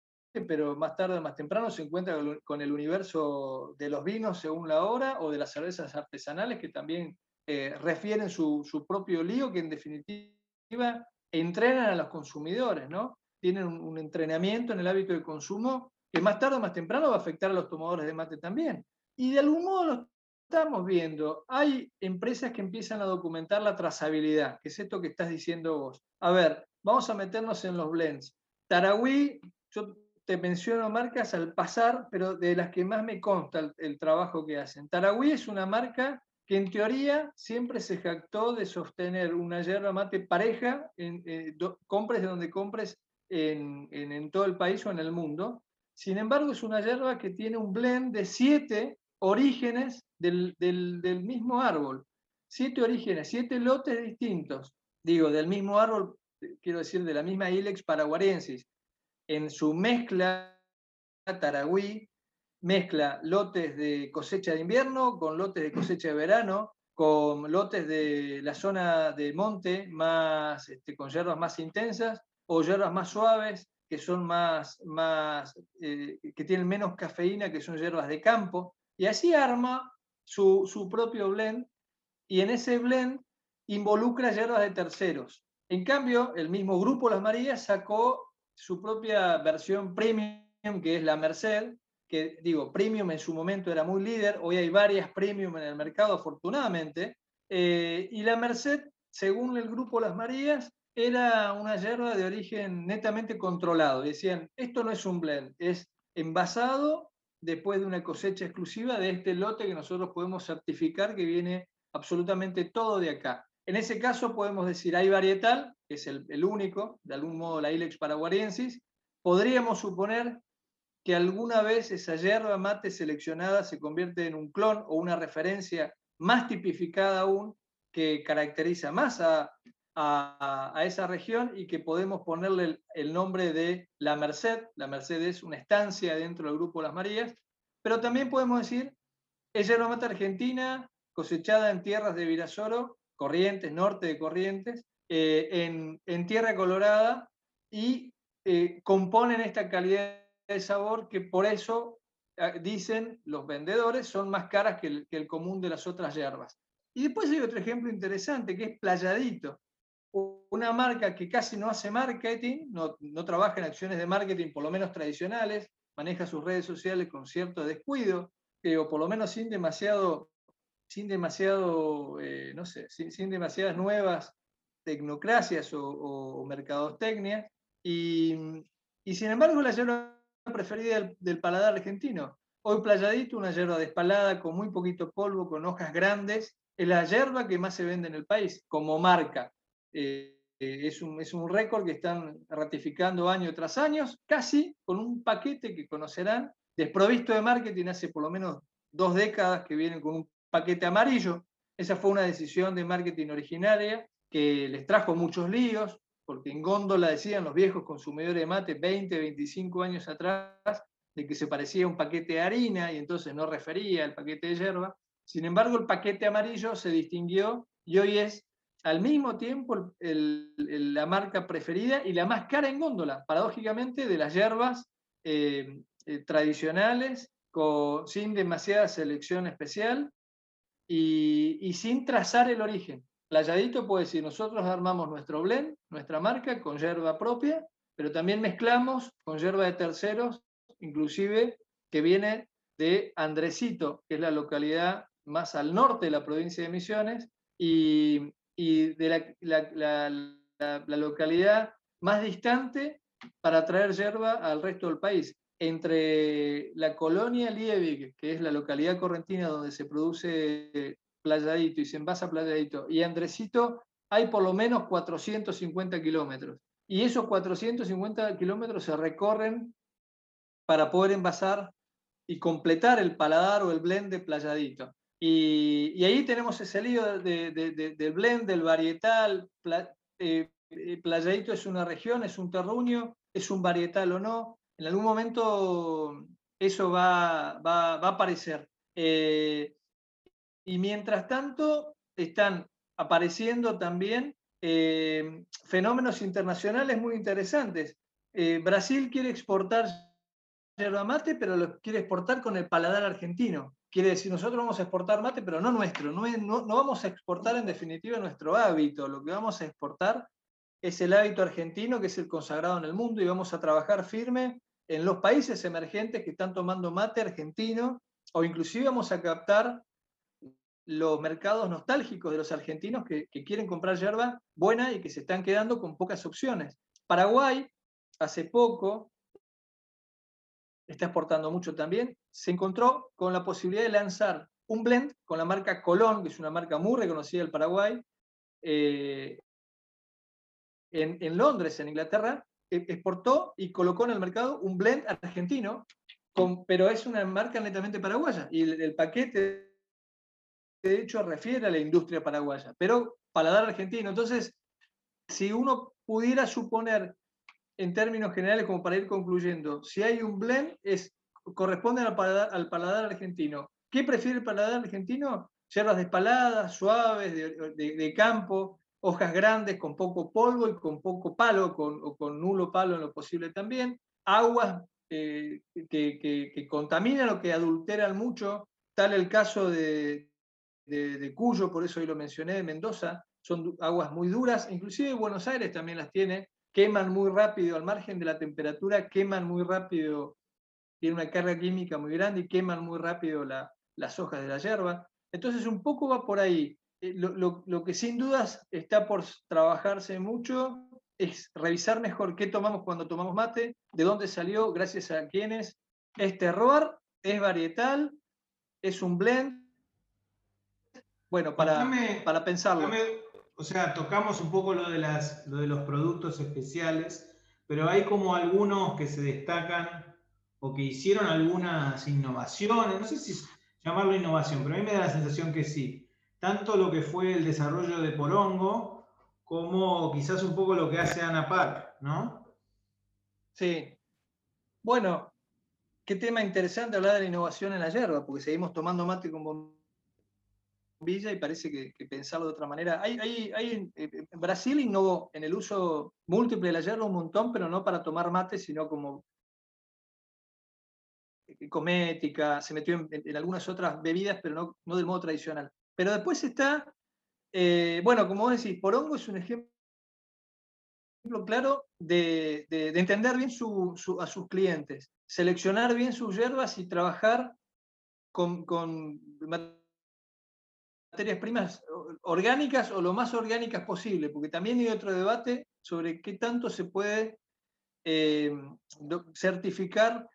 pero más tarde o más temprano se encuentra con el universo de los vinos según la hora o de las cervezas artesanales que también eh, refieren su, propio lío, que en definitiva entrenan a los consumidores, ¿no? Tienen un, un entrenamiento en el hábito de consumo que más tarde o más temprano va a afectar a los tomadores de mate también. Y de algún modo lo estamos viendo, hay empresas que empiezan a documentar la trazabilidad, que es esto que estás diciendo vos. A ver, vamos a meternos en los blends. Tarahui, yo te menciono marcas al pasar, pero de las que más me consta el, trabajo que hacen. Tarahui es una marca que en teoría siempre se jactó de sostener una yerba mate pareja, en, eh, compres de donde compres en, en, todo el país o en el mundo. Sin embargo, es una yerba que tiene un blend de siete orígenes del, del, mismo árbol. Siete orígenes, siete lotes distintos. Digo, del mismo árbol, quiero decir, de la misma Ilex paraguarensis. En su mezcla Taragüí mezcla lotes de cosecha de invierno con lotes de cosecha de verano, con lotes de la zona de monte más, este, con hierbas más intensas o hierbas más suaves que son más, más eh, que tienen menos cafeína, que son hierbas de campo, y así arma su, su propio blend, y en ese blend involucra hierbas de terceros. En cambio, el mismo grupo Las Marías sacó su propia versión premium, que es la Merced, que digo, premium en su momento era muy líder, hoy hay varias premium en el mercado afortunadamente, eh, y la Merced, según el grupo Las Marías, era una hierba de origen netamente controlado. Decían, esto no es un blend, es envasado después de una cosecha exclusiva de este lote que nosotros podemos certificar que viene absolutamente todo de acá. En ese caso podemos decir, hay varietal, que es el, el único, de algún modo la Ilex paraguariensis. Podríamos suponer que alguna vez esa yerba mate seleccionada se convierte en un clon o una referencia más tipificada aún que caracteriza más a, a, esa región y que podemos ponerle el, nombre de La Merced. La Merced es una estancia dentro del grupo Las Marías, pero también podemos decir es yerba mate argentina cosechada en tierras de Virasoro, Corrientes, norte de Corrientes, eh, en, tierra colorada y eh, componen esta calidad de sabor que por eso ah, dicen los vendedores son más caras que el, que el, común de las otras hierbas. Y después hay otro ejemplo interesante que es Playadito, una marca que casi no hace marketing, no, no trabaja en acciones de marketing por lo menos tradicionales, maneja sus redes sociales con cierto descuido, o por lo menos sin demasiado, sin demasiado, eh, no sé, sin, sin, demasiadas nuevas tecnocracias o, o mercadotecnias, y, y sin embargo la hierba preferida del, paladar argentino. Hoy playadito, una hierba despalada con muy poquito polvo, con hojas grandes, es la hierba que más se vende en el país como marca. Eh, eh, es, un, es un récord que están ratificando año tras año, casi con un paquete que conocerán, desprovisto de marketing hace por lo menos dos décadas que vienen con un paquete amarillo. Esa fue una decisión de marketing originaria que les trajo muchos líos, porque en góndola decían los viejos consumidores de mate 20, 25 años atrás, de que se parecía a un paquete de harina y entonces no refería al paquete de hierba. Sin embargo, el paquete amarillo se distinguió y hoy es al mismo tiempo la marca preferida y la más cara en góndola, paradójicamente, de las hierbas eh, eh, tradicionales, sin demasiada selección especial y, y sin trazar el origen. Playadito puede decir, nosotros armamos nuestro blend, nuestra marca, con hierba propia, pero también mezclamos con hierba de terceros, inclusive que viene de Andresito, que es la localidad más al norte de la provincia de Misiones, y, y de la, la, localidad más distante para traer hierba al resto del país. Entre la colonia Liebig, que es la localidad correntina donde se produce Playadito y se envasa Playadito y Andresito, hay por lo menos 450 kilómetros. Y esos 450 kilómetros se recorren para poder envasar y completar el paladar o el blend de Playadito. Y, ahí tenemos ese lío de, del blend, del varietal. Eh, eh, playadito es una región, es un terruño, es un varietal o no. En algún momento eso va, a aparecer. Eh, y mientras tanto, están apareciendo también eh, fenómenos internacionales muy interesantes. Brasil quiere exportar yerba mate, pero lo quiere exportar con el paladar argentino. Quiere decir, nosotros vamos a exportar mate, pero no nuestro. No, vamos a exportar en definitiva nuestro hábito. Lo que vamos a exportar es el hábito argentino, que es el consagrado en el mundo, y vamos a trabajar firme en los países emergentes que están tomando mate argentino, o inclusive vamos a captar los mercados nostálgicos de los argentinos que, quieren comprar yerba buena y que se están quedando con pocas opciones. Paraguay, hace poco, está exportando mucho también, se encontró con la posibilidad de lanzar un blend con la marca Colón, que es una marca muy reconocida del Paraguay, eh, en, Londres, en Inglaterra, e, exportó y colocó en el mercado un blend argentino, pero es una marca netamente paraguaya. Y el, paquete, de hecho, refiere a la industria paraguaya, pero paladar argentino. Entonces, si uno pudiera suponer, en términos generales, como para ir concluyendo, si hay un blend, es, corresponde al al paladar argentino. ¿Qué prefiere el paladar argentino? Hierbas despaladas, suaves, de, campo, hojas grandes con poco polvo y con poco palo, con, o con nulo palo en lo posible también, aguas eh, que, contaminan o que adulteran mucho, tal el caso de, de, Cuyo, por eso hoy lo mencioné, de Mendoza, son aguas muy duras, inclusive Buenos Aires también las tiene, queman muy rápido al margen de la temperatura, queman muy rápido, tiene una carga química muy grande y queman muy rápido la, las hojas de la hierba. Entonces un poco va por ahí. Eh, lo, que sin dudas está por trabajarse mucho es revisar mejor qué tomamos cuando tomamos mate, de dónde salió, gracias a quiénes. Es terroir, es varietal, es un blend. Bueno, para, para pensarlo. O sea, tocamos un poco lo de, las, lo de los productos especiales, pero hay como algunos que se destacan o que hicieron algunas innovaciones, no sé si llamarlo innovación, pero a mí me da la sensación que sí. Tanto lo que fue el desarrollo de Porongo, como quizás un poco lo que hace Ana Park, ¿no? Sí. Bueno, qué tema interesante hablar de la innovación en la hierba, porque seguimos tomando mate con bombilla y parece que, pensarlo de otra manera. Hay, hay, hay, eh, Brasil innovó en el uso múltiple de la hierba un montón, pero no para tomar mate, sino como comética, se metió en, algunas otras bebidas, pero no, no, del modo tradicional. Pero después está, eh, bueno, como vos decís, Porongo es un ejemplo claro de, entender bien a sus clientes, seleccionar bien sus hierbas y trabajar con, materias primas orgánicas o lo más orgánicas posible, porque también hay otro debate sobre qué tanto se puede eh, certificar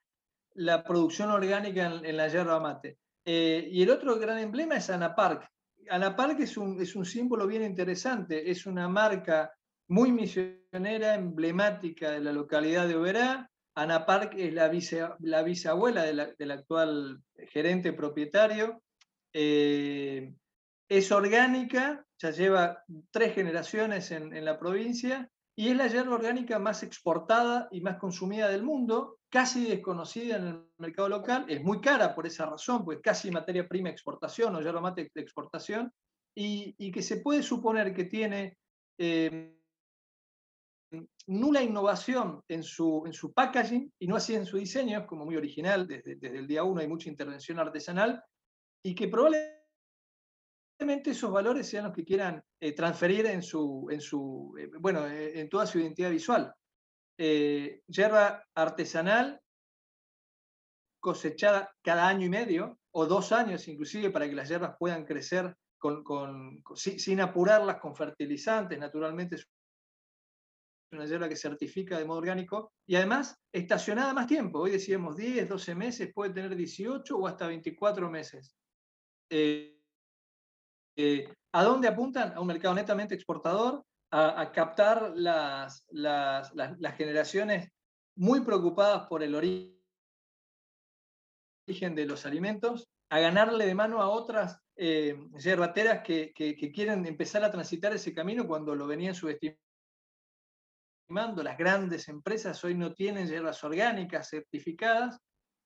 la producción orgánica en, la yerba mate. Eh, y el otro gran emblema es Anapark. Anapark es un, es un símbolo bien interesante, es una marca muy misionera, emblemática de la localidad de Oberá. Anapark es la, la bisabuela del actual gerente propietario. Eh, es orgánica, ya lleva tres generaciones en, en, la provincia y es la yerba orgánica más exportada y más consumida del mundo casi desconocida en el mercado local, es muy cara por esa razón, pues casi materia prima exportación o yerba mate de exportación, y, que se puede suponer que tiene eh, nula innovación en su, en su packaging y no así en su diseño, es como muy original, desde, el día uno hay mucha intervención artesanal, y que probablemente esos valores sean los que quieran eh, transferir en su, en su eh, bueno, en toda su identidad visual eh, yerba artesanal cosechada cada año y medio o dos años inclusive para que las hierbas puedan crecer con, sin, apurarlas con fertilizantes, naturalmente es una hierba que certifica de modo orgánico y además estacionada más tiempo. Hoy decíamos 10, 12 meses, puede tener 18 o hasta 24 meses. Eh, eh, ¿A dónde apuntan? A un mercado netamente exportador, a, captar las, las, generaciones muy preocupadas por el origen de los alimentos, a ganarle de mano a otras eh, yerbateras que, quieren empezar a transitar ese camino cuando lo venían subestimando. Las grandes empresas hoy no tienen hierbas orgánicas certificadas.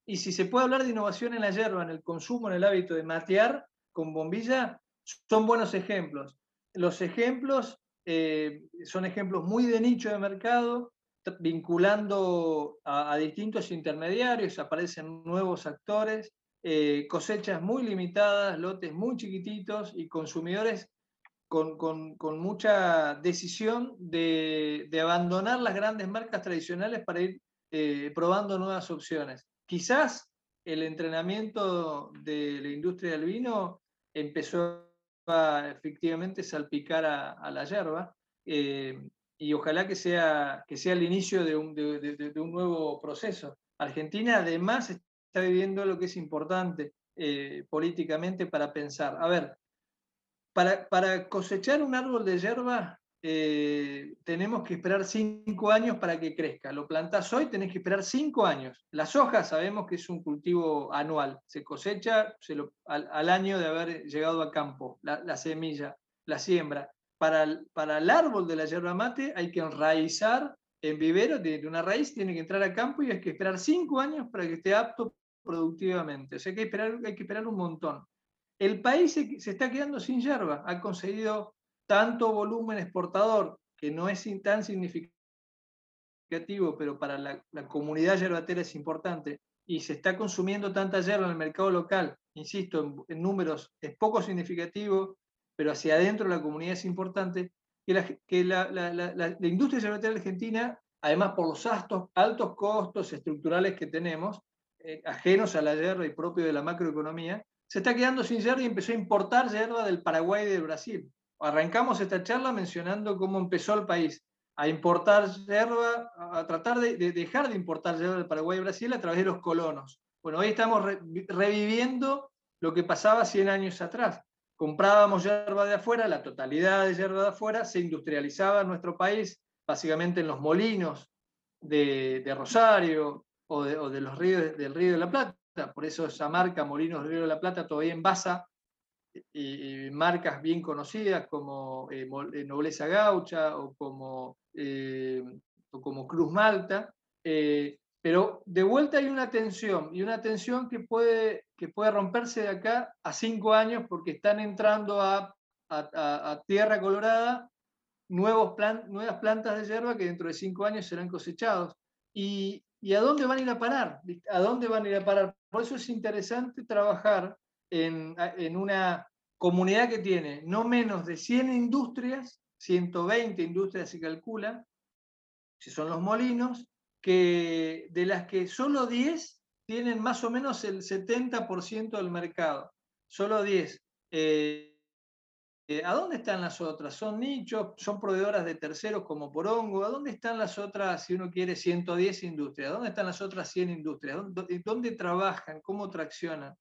Y si se puede hablar de innovación en la hierba, en el consumo, en el hábito de matear con bombilla, son buenos ejemplos. Los ejemplos eh, son ejemplos muy de nicho de mercado, vinculando a, distintos intermediarios, aparecen nuevos actores, eh, cosechas muy limitadas, lotes muy chiquititos y consumidores con, mucha decisión de, abandonar las grandes marcas tradicionales para ir eh, probando nuevas opciones. Quizás el entrenamiento de la industria del vino empezó efectivamente salpicar a, la yerba. Eh, y ojalá que sea, que sea el inicio de un, de, un, nuevo proceso. Argentina además está viviendo lo que es importante, eh, políticamente para pensar. A ver, para, para cosechar un árbol de hierba eh, tenemos que esperar cinco años para que crezca. Lo plantás hoy, tenés que esperar cinco años. Las hojas sabemos que es un cultivo anual. Se cosecha al, año de haber llegado a campo, la, semilla, la siembra. Para el, para el, árbol de la yerba mate hay que enraizar en vivero, de una raíz, tiene que entrar a campo y hay que esperar cinco años para que esté apto productivamente. O sea que hay que esperar, hay que esperar un montón. El país se, se está quedando sin yerba. Ha conseguido tanto volumen exportador, que no es tan significativo, pero para la, comunidad yerbatera es importante, y se está consumiendo tanta yerba en el mercado local, insisto, en, números es poco significativo, pero hacia adentro la comunidad es importante, que la, que la, industria yerbatera argentina, además por los altos, altos costos estructurales que tenemos, eh, ajenos a la yerba y propio de la macroeconomía, se está quedando sin yerba y empezó a importar yerba del Paraguay y del Brasil arrancamos esta charla mencionando cómo empezó el país a importar yerba, a tratar de, dejar de importar yerba del Paraguay y Brasil a través de los colonos. Bueno, hoy estamos reviviendo lo que pasaba 100 años atrás. Comprábamos yerba de afuera, la totalidad de yerba de afuera se industrializaba en nuestro país, básicamente en los molinos de, Rosario o, de, los ríos del Río de la Plata. Por eso esa marca Molinos Río de la Plata todavía envasa y, marcas bien conocidas como eh, eh, Nobleza Gaucha o como, eh, o como Cruz Malta, pero de vuelta hay una tensión, y una tensión que puede, que puede romperse de acá a cinco años porque están entrando a, a, tierra colorada nuevos nuevas plantas de hierba que dentro de cinco años serán cosechados. Y, ¿Y a dónde van a ir a parar? ¿A dónde van a ir a parar? Por eso es interesante trabajar en, una comunidad que tiene no menos de 100 industrias, 120 industrias se calcula, si son los molinos, que, de las que solo 10 tienen más o menos el 70% del mercado. Solo 10. Eh, eh, ¿A dónde están las otras? ¿Son nichos? ¿Son proveedoras de terceros como Porongo? ¿A dónde están las otras, si uno quiere, 110 industrias? ¿A dónde están las otras 100 industrias? dónde trabajan? ¿Cómo traccionan?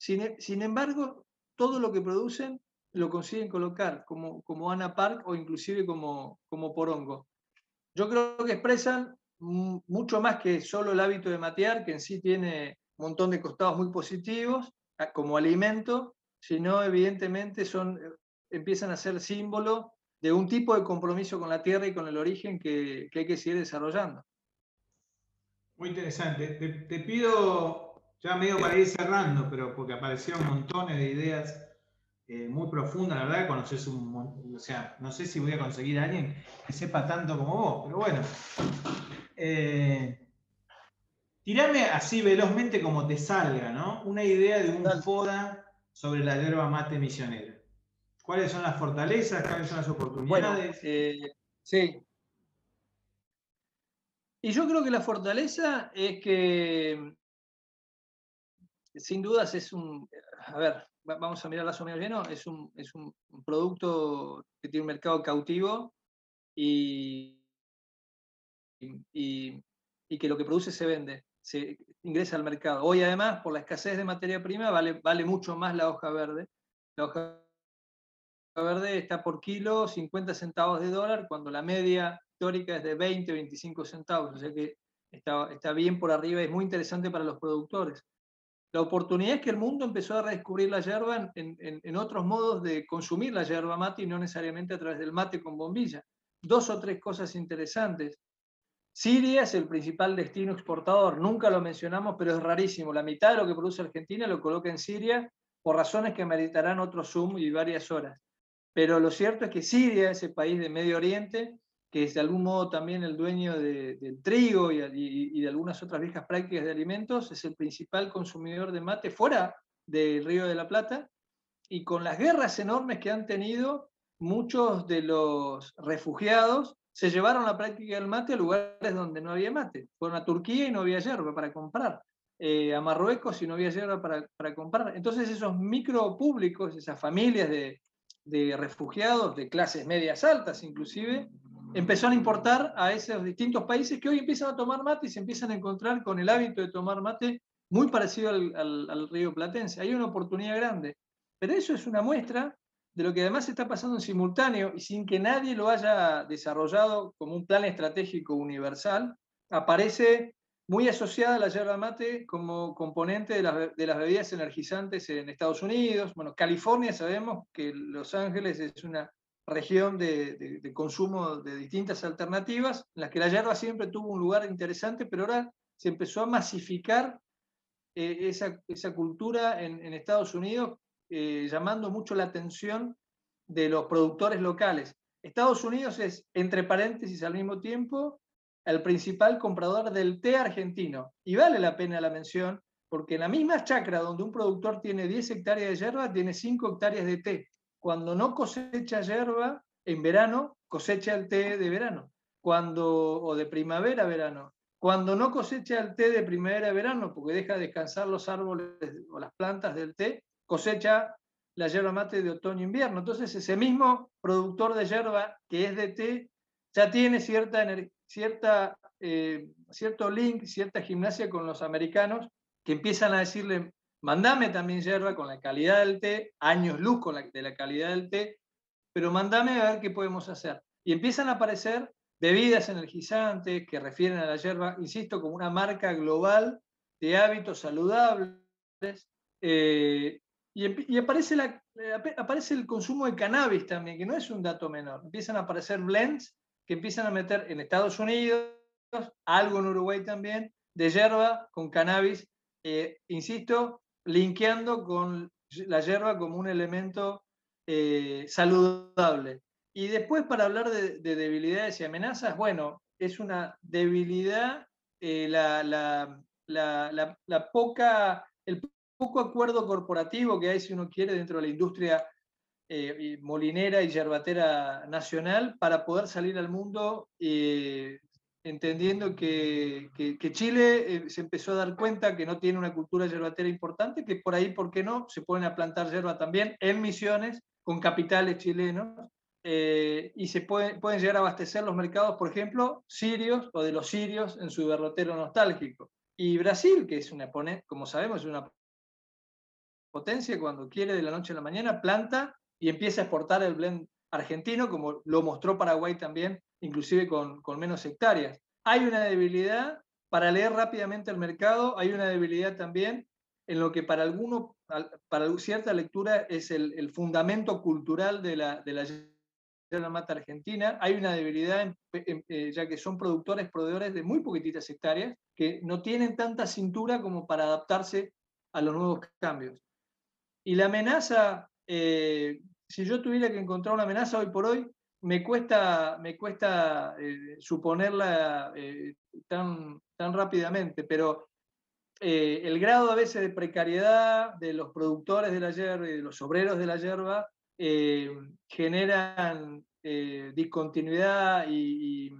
Sin, embargo, todo lo que producen lo consiguen colocar como, Ana Park o inclusive como, como Porongo. Yo creo que expresan mucho más que solo el hábito de matear, que en sí tiene un montón de costados muy positivos como alimento, sino evidentemente son, empiezan a ser símbolo de un tipo de compromiso con la tierra y con el origen que, hay que seguir desarrollando. Muy interesante. te pido ya medio para ir cerrando, pero porque aparecieron montones de ideas eh, muy profundas, la verdad, conoces un o sea, no sé si voy a conseguir a alguien que sepa tanto como vos, pero bueno. Eh, tirame así velozmente como te salga, ¿no? Una idea de un FODA sobre la hierba mate misionera. ¿Cuáles son las fortalezas? ¿Cuáles son las oportunidades? Eh, sí. Y yo creo que la fortaleza es que sin dudas es un, a ver, vamos a mirar las lleno, es un, es un producto que tiene un mercado cautivo y, y, que lo que produce se vende, se ingresa al mercado. Hoy además, por la escasez de materia prima, vale, vale mucho más la hoja verde. La hoja verde está por kilo 50 centavos de dólar, cuando la media histórica es de 20, 25 centavos, o sea que está, está bien por arriba, es muy interesante para los productores. La oportunidad es que el mundo empezó a redescubrir la yerba en, otros modos de consumir la yerba mate y no necesariamente a través del mate con bombilla. Dos o tres cosas interesantes. Siria es el principal destino exportador, nunca lo mencionamos, pero es rarísimo. La mitad de lo que produce Argentina lo coloca en Siria por razones que meritarán otro Zoom y varias horas. Pero lo cierto es que Siria, ese país de Medio Oriente, que es de algún modo también el dueño del trigo y, de algunas otras viejas prácticas de alimentos, es el principal consumidor de mate fuera del Río de la Plata, y con las guerras enormes que han tenido, muchos de los refugiados se llevaron la práctica del mate a lugares donde no había mate. Fueron a Turquía y no había hierba para comprar, eh, a Marruecos y no había hierba para, para comprar. Entonces esos micropúblicos, esas familias de, de refugiados de clases medias altas inclusive, empezaron a importar a esos distintos países que hoy empiezan a tomar mate y se empiezan a encontrar con el hábito de tomar mate muy parecido al, río Platense. Hay una oportunidad grande, pero eso es una muestra de lo que además está pasando en simultáneo y sin que nadie lo haya desarrollado como un plan estratégico universal, aparece muy asociada la yerba mate como componente de las, bebidas energizantes en Estados Unidos. Bueno, California sabemos que Los Ángeles es una región de, consumo de distintas alternativas, en las que la yerba siempre tuvo un lugar interesante, pero ahora se empezó a masificar eh, esa, cultura en, Estados Unidos, eh, llamando mucho la atención de los productores locales. Estados Unidos es, entre paréntesis, al mismo tiempo, el principal comprador del té argentino. Y vale la pena la mención, porque en la misma chacra donde un productor tiene 10 hectáreas de hierba, tiene 5 hectáreas de té. Cuando no cosecha hierba, en verano, cosecha el té de verano. Cuando, o de primavera verano. Cuando no cosecha el té de primavera verano, porque deja descansar los árboles o las plantas del té, cosecha la yerba mate de otoño-invierno. Entonces, ese mismo productor de yerba que es de té ya tiene cierta, cierta, eh, cierto link, cierta gimnasia con los americanos que empiezan a decirle, mandame también yerba con la calidad del té, años luz con la, de la calidad del té, pero mandame a ver qué podemos hacer. Y empiezan a aparecer bebidas energizantes que refieren a la yerba, insisto, como una marca global de hábitos saludables. Eh, y, aparece, la, aparece el consumo de cannabis también, que no es un dato menor. Empiezan a aparecer blends que empiezan a meter en Estados Unidos, algo en Uruguay también, de yerba con cannabis, eh, insisto, linkeando con la yerba como un elemento eh, saludable. Y después para hablar de, debilidades y amenazas, bueno, es una debilidad eh, la, la, poca, el poco acuerdo corporativo que hay, si uno quiere, dentro de la industria eh, molinera y yerbatera nacional para poder salir al mundo eh, entendiendo que, que, Chile se empezó a dar cuenta que no tiene una cultura yerbatera importante, que por ahí, ¿por qué no? Se pueden a plantar yerba también en misiones con capitales chilenos eh, y se pueden, pueden llegar a abastecer los mercados, por ejemplo, sirios o de los sirios en su derrotero nostálgico. Y Brasil, que es una, como sabemos, es una potencia, cuando quiere de la noche a la mañana, planta y empieza a exportar el blend argentino, como lo mostró Paraguay también, inclusive con, menos hectáreas. Hay una debilidad para leer rápidamente el mercado, hay una debilidad también en lo que para alguno, para cierta lectura es el, fundamento cultural de la, de la mata argentina. Hay una debilidad, eh, ya que son productores, proveedores de muy poquititas hectáreas, que no tienen tanta cintura como para adaptarse a los nuevos cambios. Y la amenaza, eh, si yo tuviera que encontrar una amenaza hoy por hoy, me cuesta, me cuesta eh, suponerla tan, tan rápidamente, pero el grado a veces de precariedad de los productores de la hierba y de los obreros de la hierba eh, generan eh, discontinuidad y,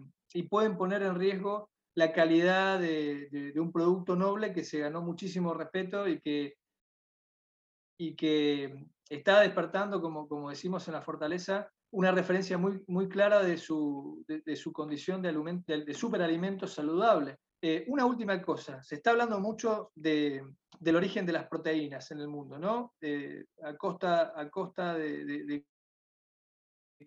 pueden poner en riesgo la calidad de, un producto noble que se ganó muchísimo respeto y que, y que está despertando, como, como decimos en la fortaleza, una referencia muy, muy clara de su, de, su condición de, de, de superalimento saludable. Eh, una última cosa, se está hablando mucho del origen de las proteínas en el mundo, ¿no? Eh, a costa, a costa de,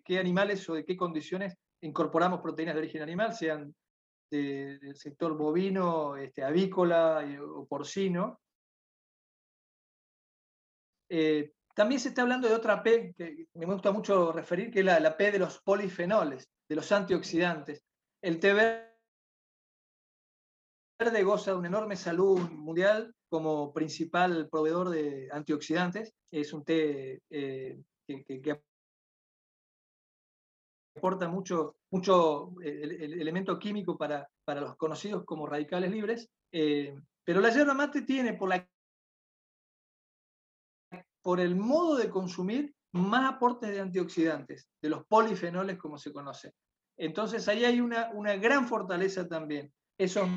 qué animales o de qué condiciones incorporamos proteínas de origen animal, sean del sector bovino, este, avícola eh, o porcino. También se está hablando de otra P que me gusta mucho referir, que es la, P de los polifenoles, de los antioxidantes. El té verde goza de una enorme salud mundial como principal proveedor de antioxidantes. Es un té eh, que, aporta mucho, mucho eh, el, elemento químico para, para, los conocidos como radicales libres. Eh, pero la yerba mate tiene por, la, por el modo de consumir más aportes de antioxidantes, de los polifenoles como se conoce. Entonces ahí hay una, una gran fortaleza también. Esos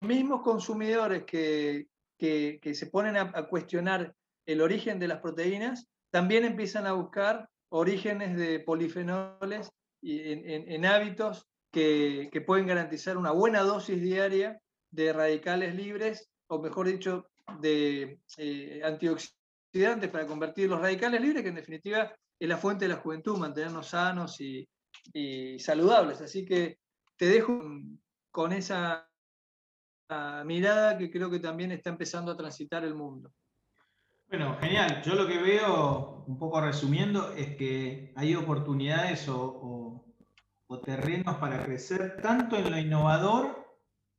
mismos consumidores que, se ponen a, cuestionar el origen de las proteínas, también empiezan a buscar orígenes de polifenoles en, hábitos que, pueden garantizar una buena dosis diaria de radicales libres, o mejor dicho, de eh, antioxidantes para convertir los radicales libres, que en definitiva es la fuente de la juventud, mantenernos sanos y, saludables. Así que te dejo con esa mirada que creo que también está empezando a transitar el mundo. Bueno, genial. Yo lo que veo, un poco resumiendo, es que hay oportunidades o, terrenos para crecer tanto en lo innovador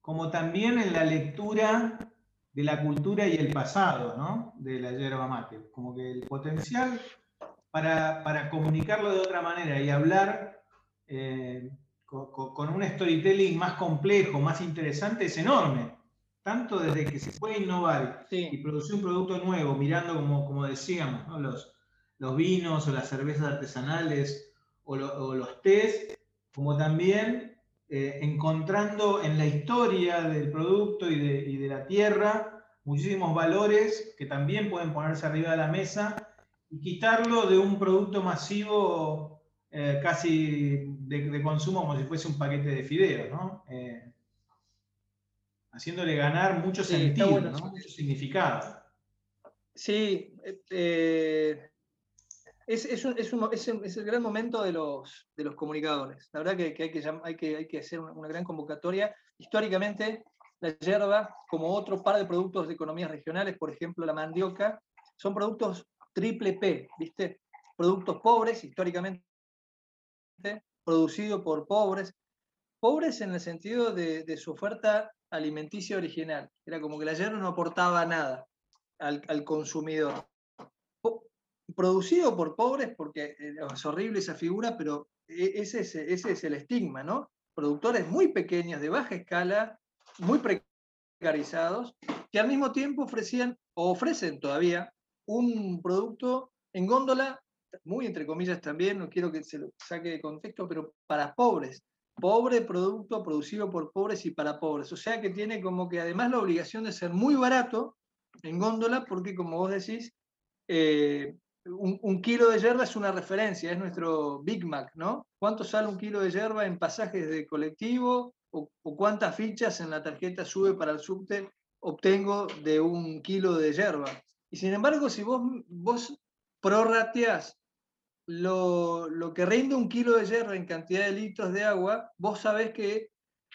como también en la lectura de la cultura y el pasado ¿no? de la yerba mate. Como que el potencial para, comunicarlo de otra manera y hablar eh, con, un storytelling más complejo, más interesante, es enorme tanto desde que se puede innovar y producir un producto nuevo, mirando como, como decíamos, los, los vinos o las cervezas artesanales o, los tés, como también eh, encontrando en la historia del producto y de, la tierra muchísimos valores que también pueden ponerse arriba de la mesa y quitarlo de un producto masivo eh, casi de, consumo como si fuese un paquete de fideos. ¿no? Eh, haciéndole ganar mucho sentido, mucho significado. Sí, eh, es, el gran momento de los, de los comunicadores. La verdad que, hay, que hay, que, hay que hacer una, gran convocatoria. Históricamente, la yerba, como otro par de productos de economías regionales, por ejemplo la mandioca, son productos triple P, ¿viste? Productos pobres, históricamente, producidos por pobres. Pobres en el sentido de, su oferta alimenticia original. Era como que la yerba no aportaba nada al, consumidor. Producido por pobres, porque eh, es horrible esa figura, pero e, ese es, el estigma, ¿no? Productores muy pequeños, de baja escala, muy precarizados, que al mismo tiempo ofrecían o ofrecen todavía un producto en góndola, muy entre comillas también, no quiero que se lo saque de contexto, pero para pobres, pobre producto producido por pobres y para pobres. O sea que tiene como que además la obligación de ser muy barato en góndola, porque como vos decís, eh, un, kilo de yerba es una referencia, es nuestro Big Mac, ¿no? ¿Cuánto sale un kilo de yerba en pasajes de colectivo? O, cuántas fichas en la tarjeta sube para el subte obtengo de un kilo de yerba? Y sin embargo, si vos, vos prorrateás lo, que rinde un kilo de hierro en cantidad de litros de agua, vos sabés que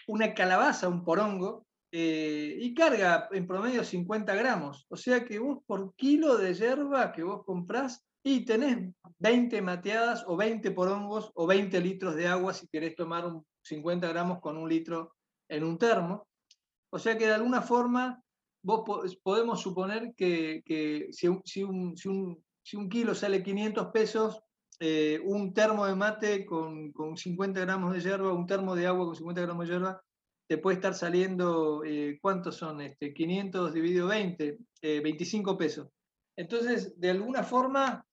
una calabaza, un porongo, eh, y carga en promedio 50 gramos. O sea que vos por kilo de hierba que vos comprás y tenés 20 mateadas o 20 porongos o 20 litros de agua si querés tomar un 50 gramos con un litro en un termo. O sea que de alguna forma vos podemos suponer que, si, si, un, kilo sale 500 pesos, eh, un termo de mate con, 50 gramos de hierba, un termo de agua con 50 gramos de hierba, te puede estar saliendo, eh, ¿cuántos son? Este, 500 dividido 20, 25 eh, pesos. Entonces, de alguna forma,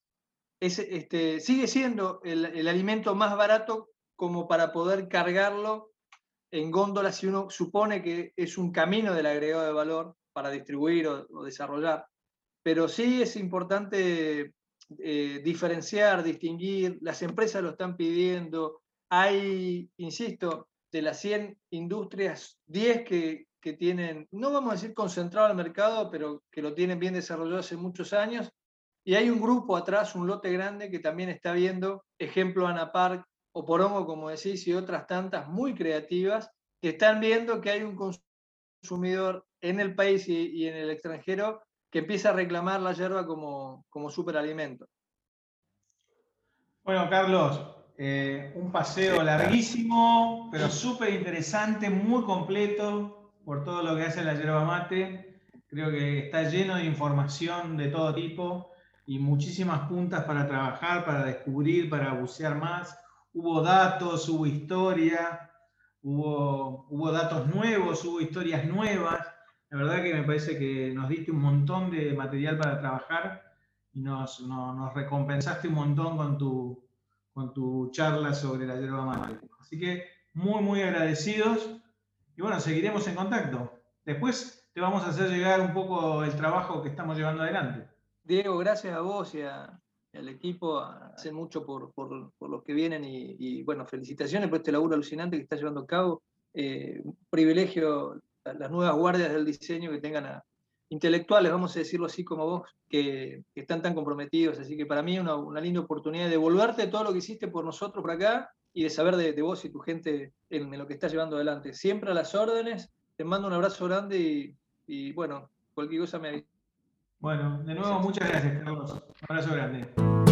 este, sigue siendo el, alimento más barato como para poder cargarlo en góndola si uno supone que es un camino del agregado de valor para distribuir o desarrollar. Pero sí es importante eh, diferenciar, distinguir, las empresas lo están pidiendo. Hay, insisto, de las 100 industrias, 10 que, que tienen, no vamos a decir concentrado el mercado, pero que lo tienen bien desarrollado hace muchos años. Y hay un grupo atrás, un lote grande, que también está viendo, ejemplo Anapark o Porongo, como decís, y otras tantas muy creativas, que están viendo que hay un consumidor en el país y, y en el extranjero que empieza a reclamar la hierba como, como superalimento. Bueno, Carlos, eh, un paseo larguísimo, pero súper interesante, muy completo por todo lo que hace la yerba mate. Creo que está lleno de información de todo tipo y muchísimas puntas para trabajar, para descubrir, para bucear más. Hubo datos, hubo historia, hubo, hubo datos nuevos, hubo historias nuevas. La verdad que me parece que nos diste un montón de material para trabajar y nos, recompensaste un montón con tu, con tu charla sobre la yerba mate. Así que muy, muy agradecidos y bueno, seguiremos en contacto. Después te vamos a hacer llegar un poco el trabajo que estamos llevando adelante. Diego, gracias a vos y al equipo, hacen mucho por, por, los que vienen y, bueno, felicitaciones por este laburo alucinante que está llevando a cabo. Eh, un privilegio las nuevas guardias del diseño que tengan a, intelectuales, vamos a decirlo así como vos, que, están tan comprometidos. Así que para mí es una, linda oportunidad de devolverte todo lo que hiciste por nosotros por acá y de saber de, vos y tu gente en, lo que estás llevando adelante. Siempre a las órdenes, te mando un abrazo grande y, y bueno, cualquier cosa me Bueno, de nuevo muchas gracias, Un abrazo grande.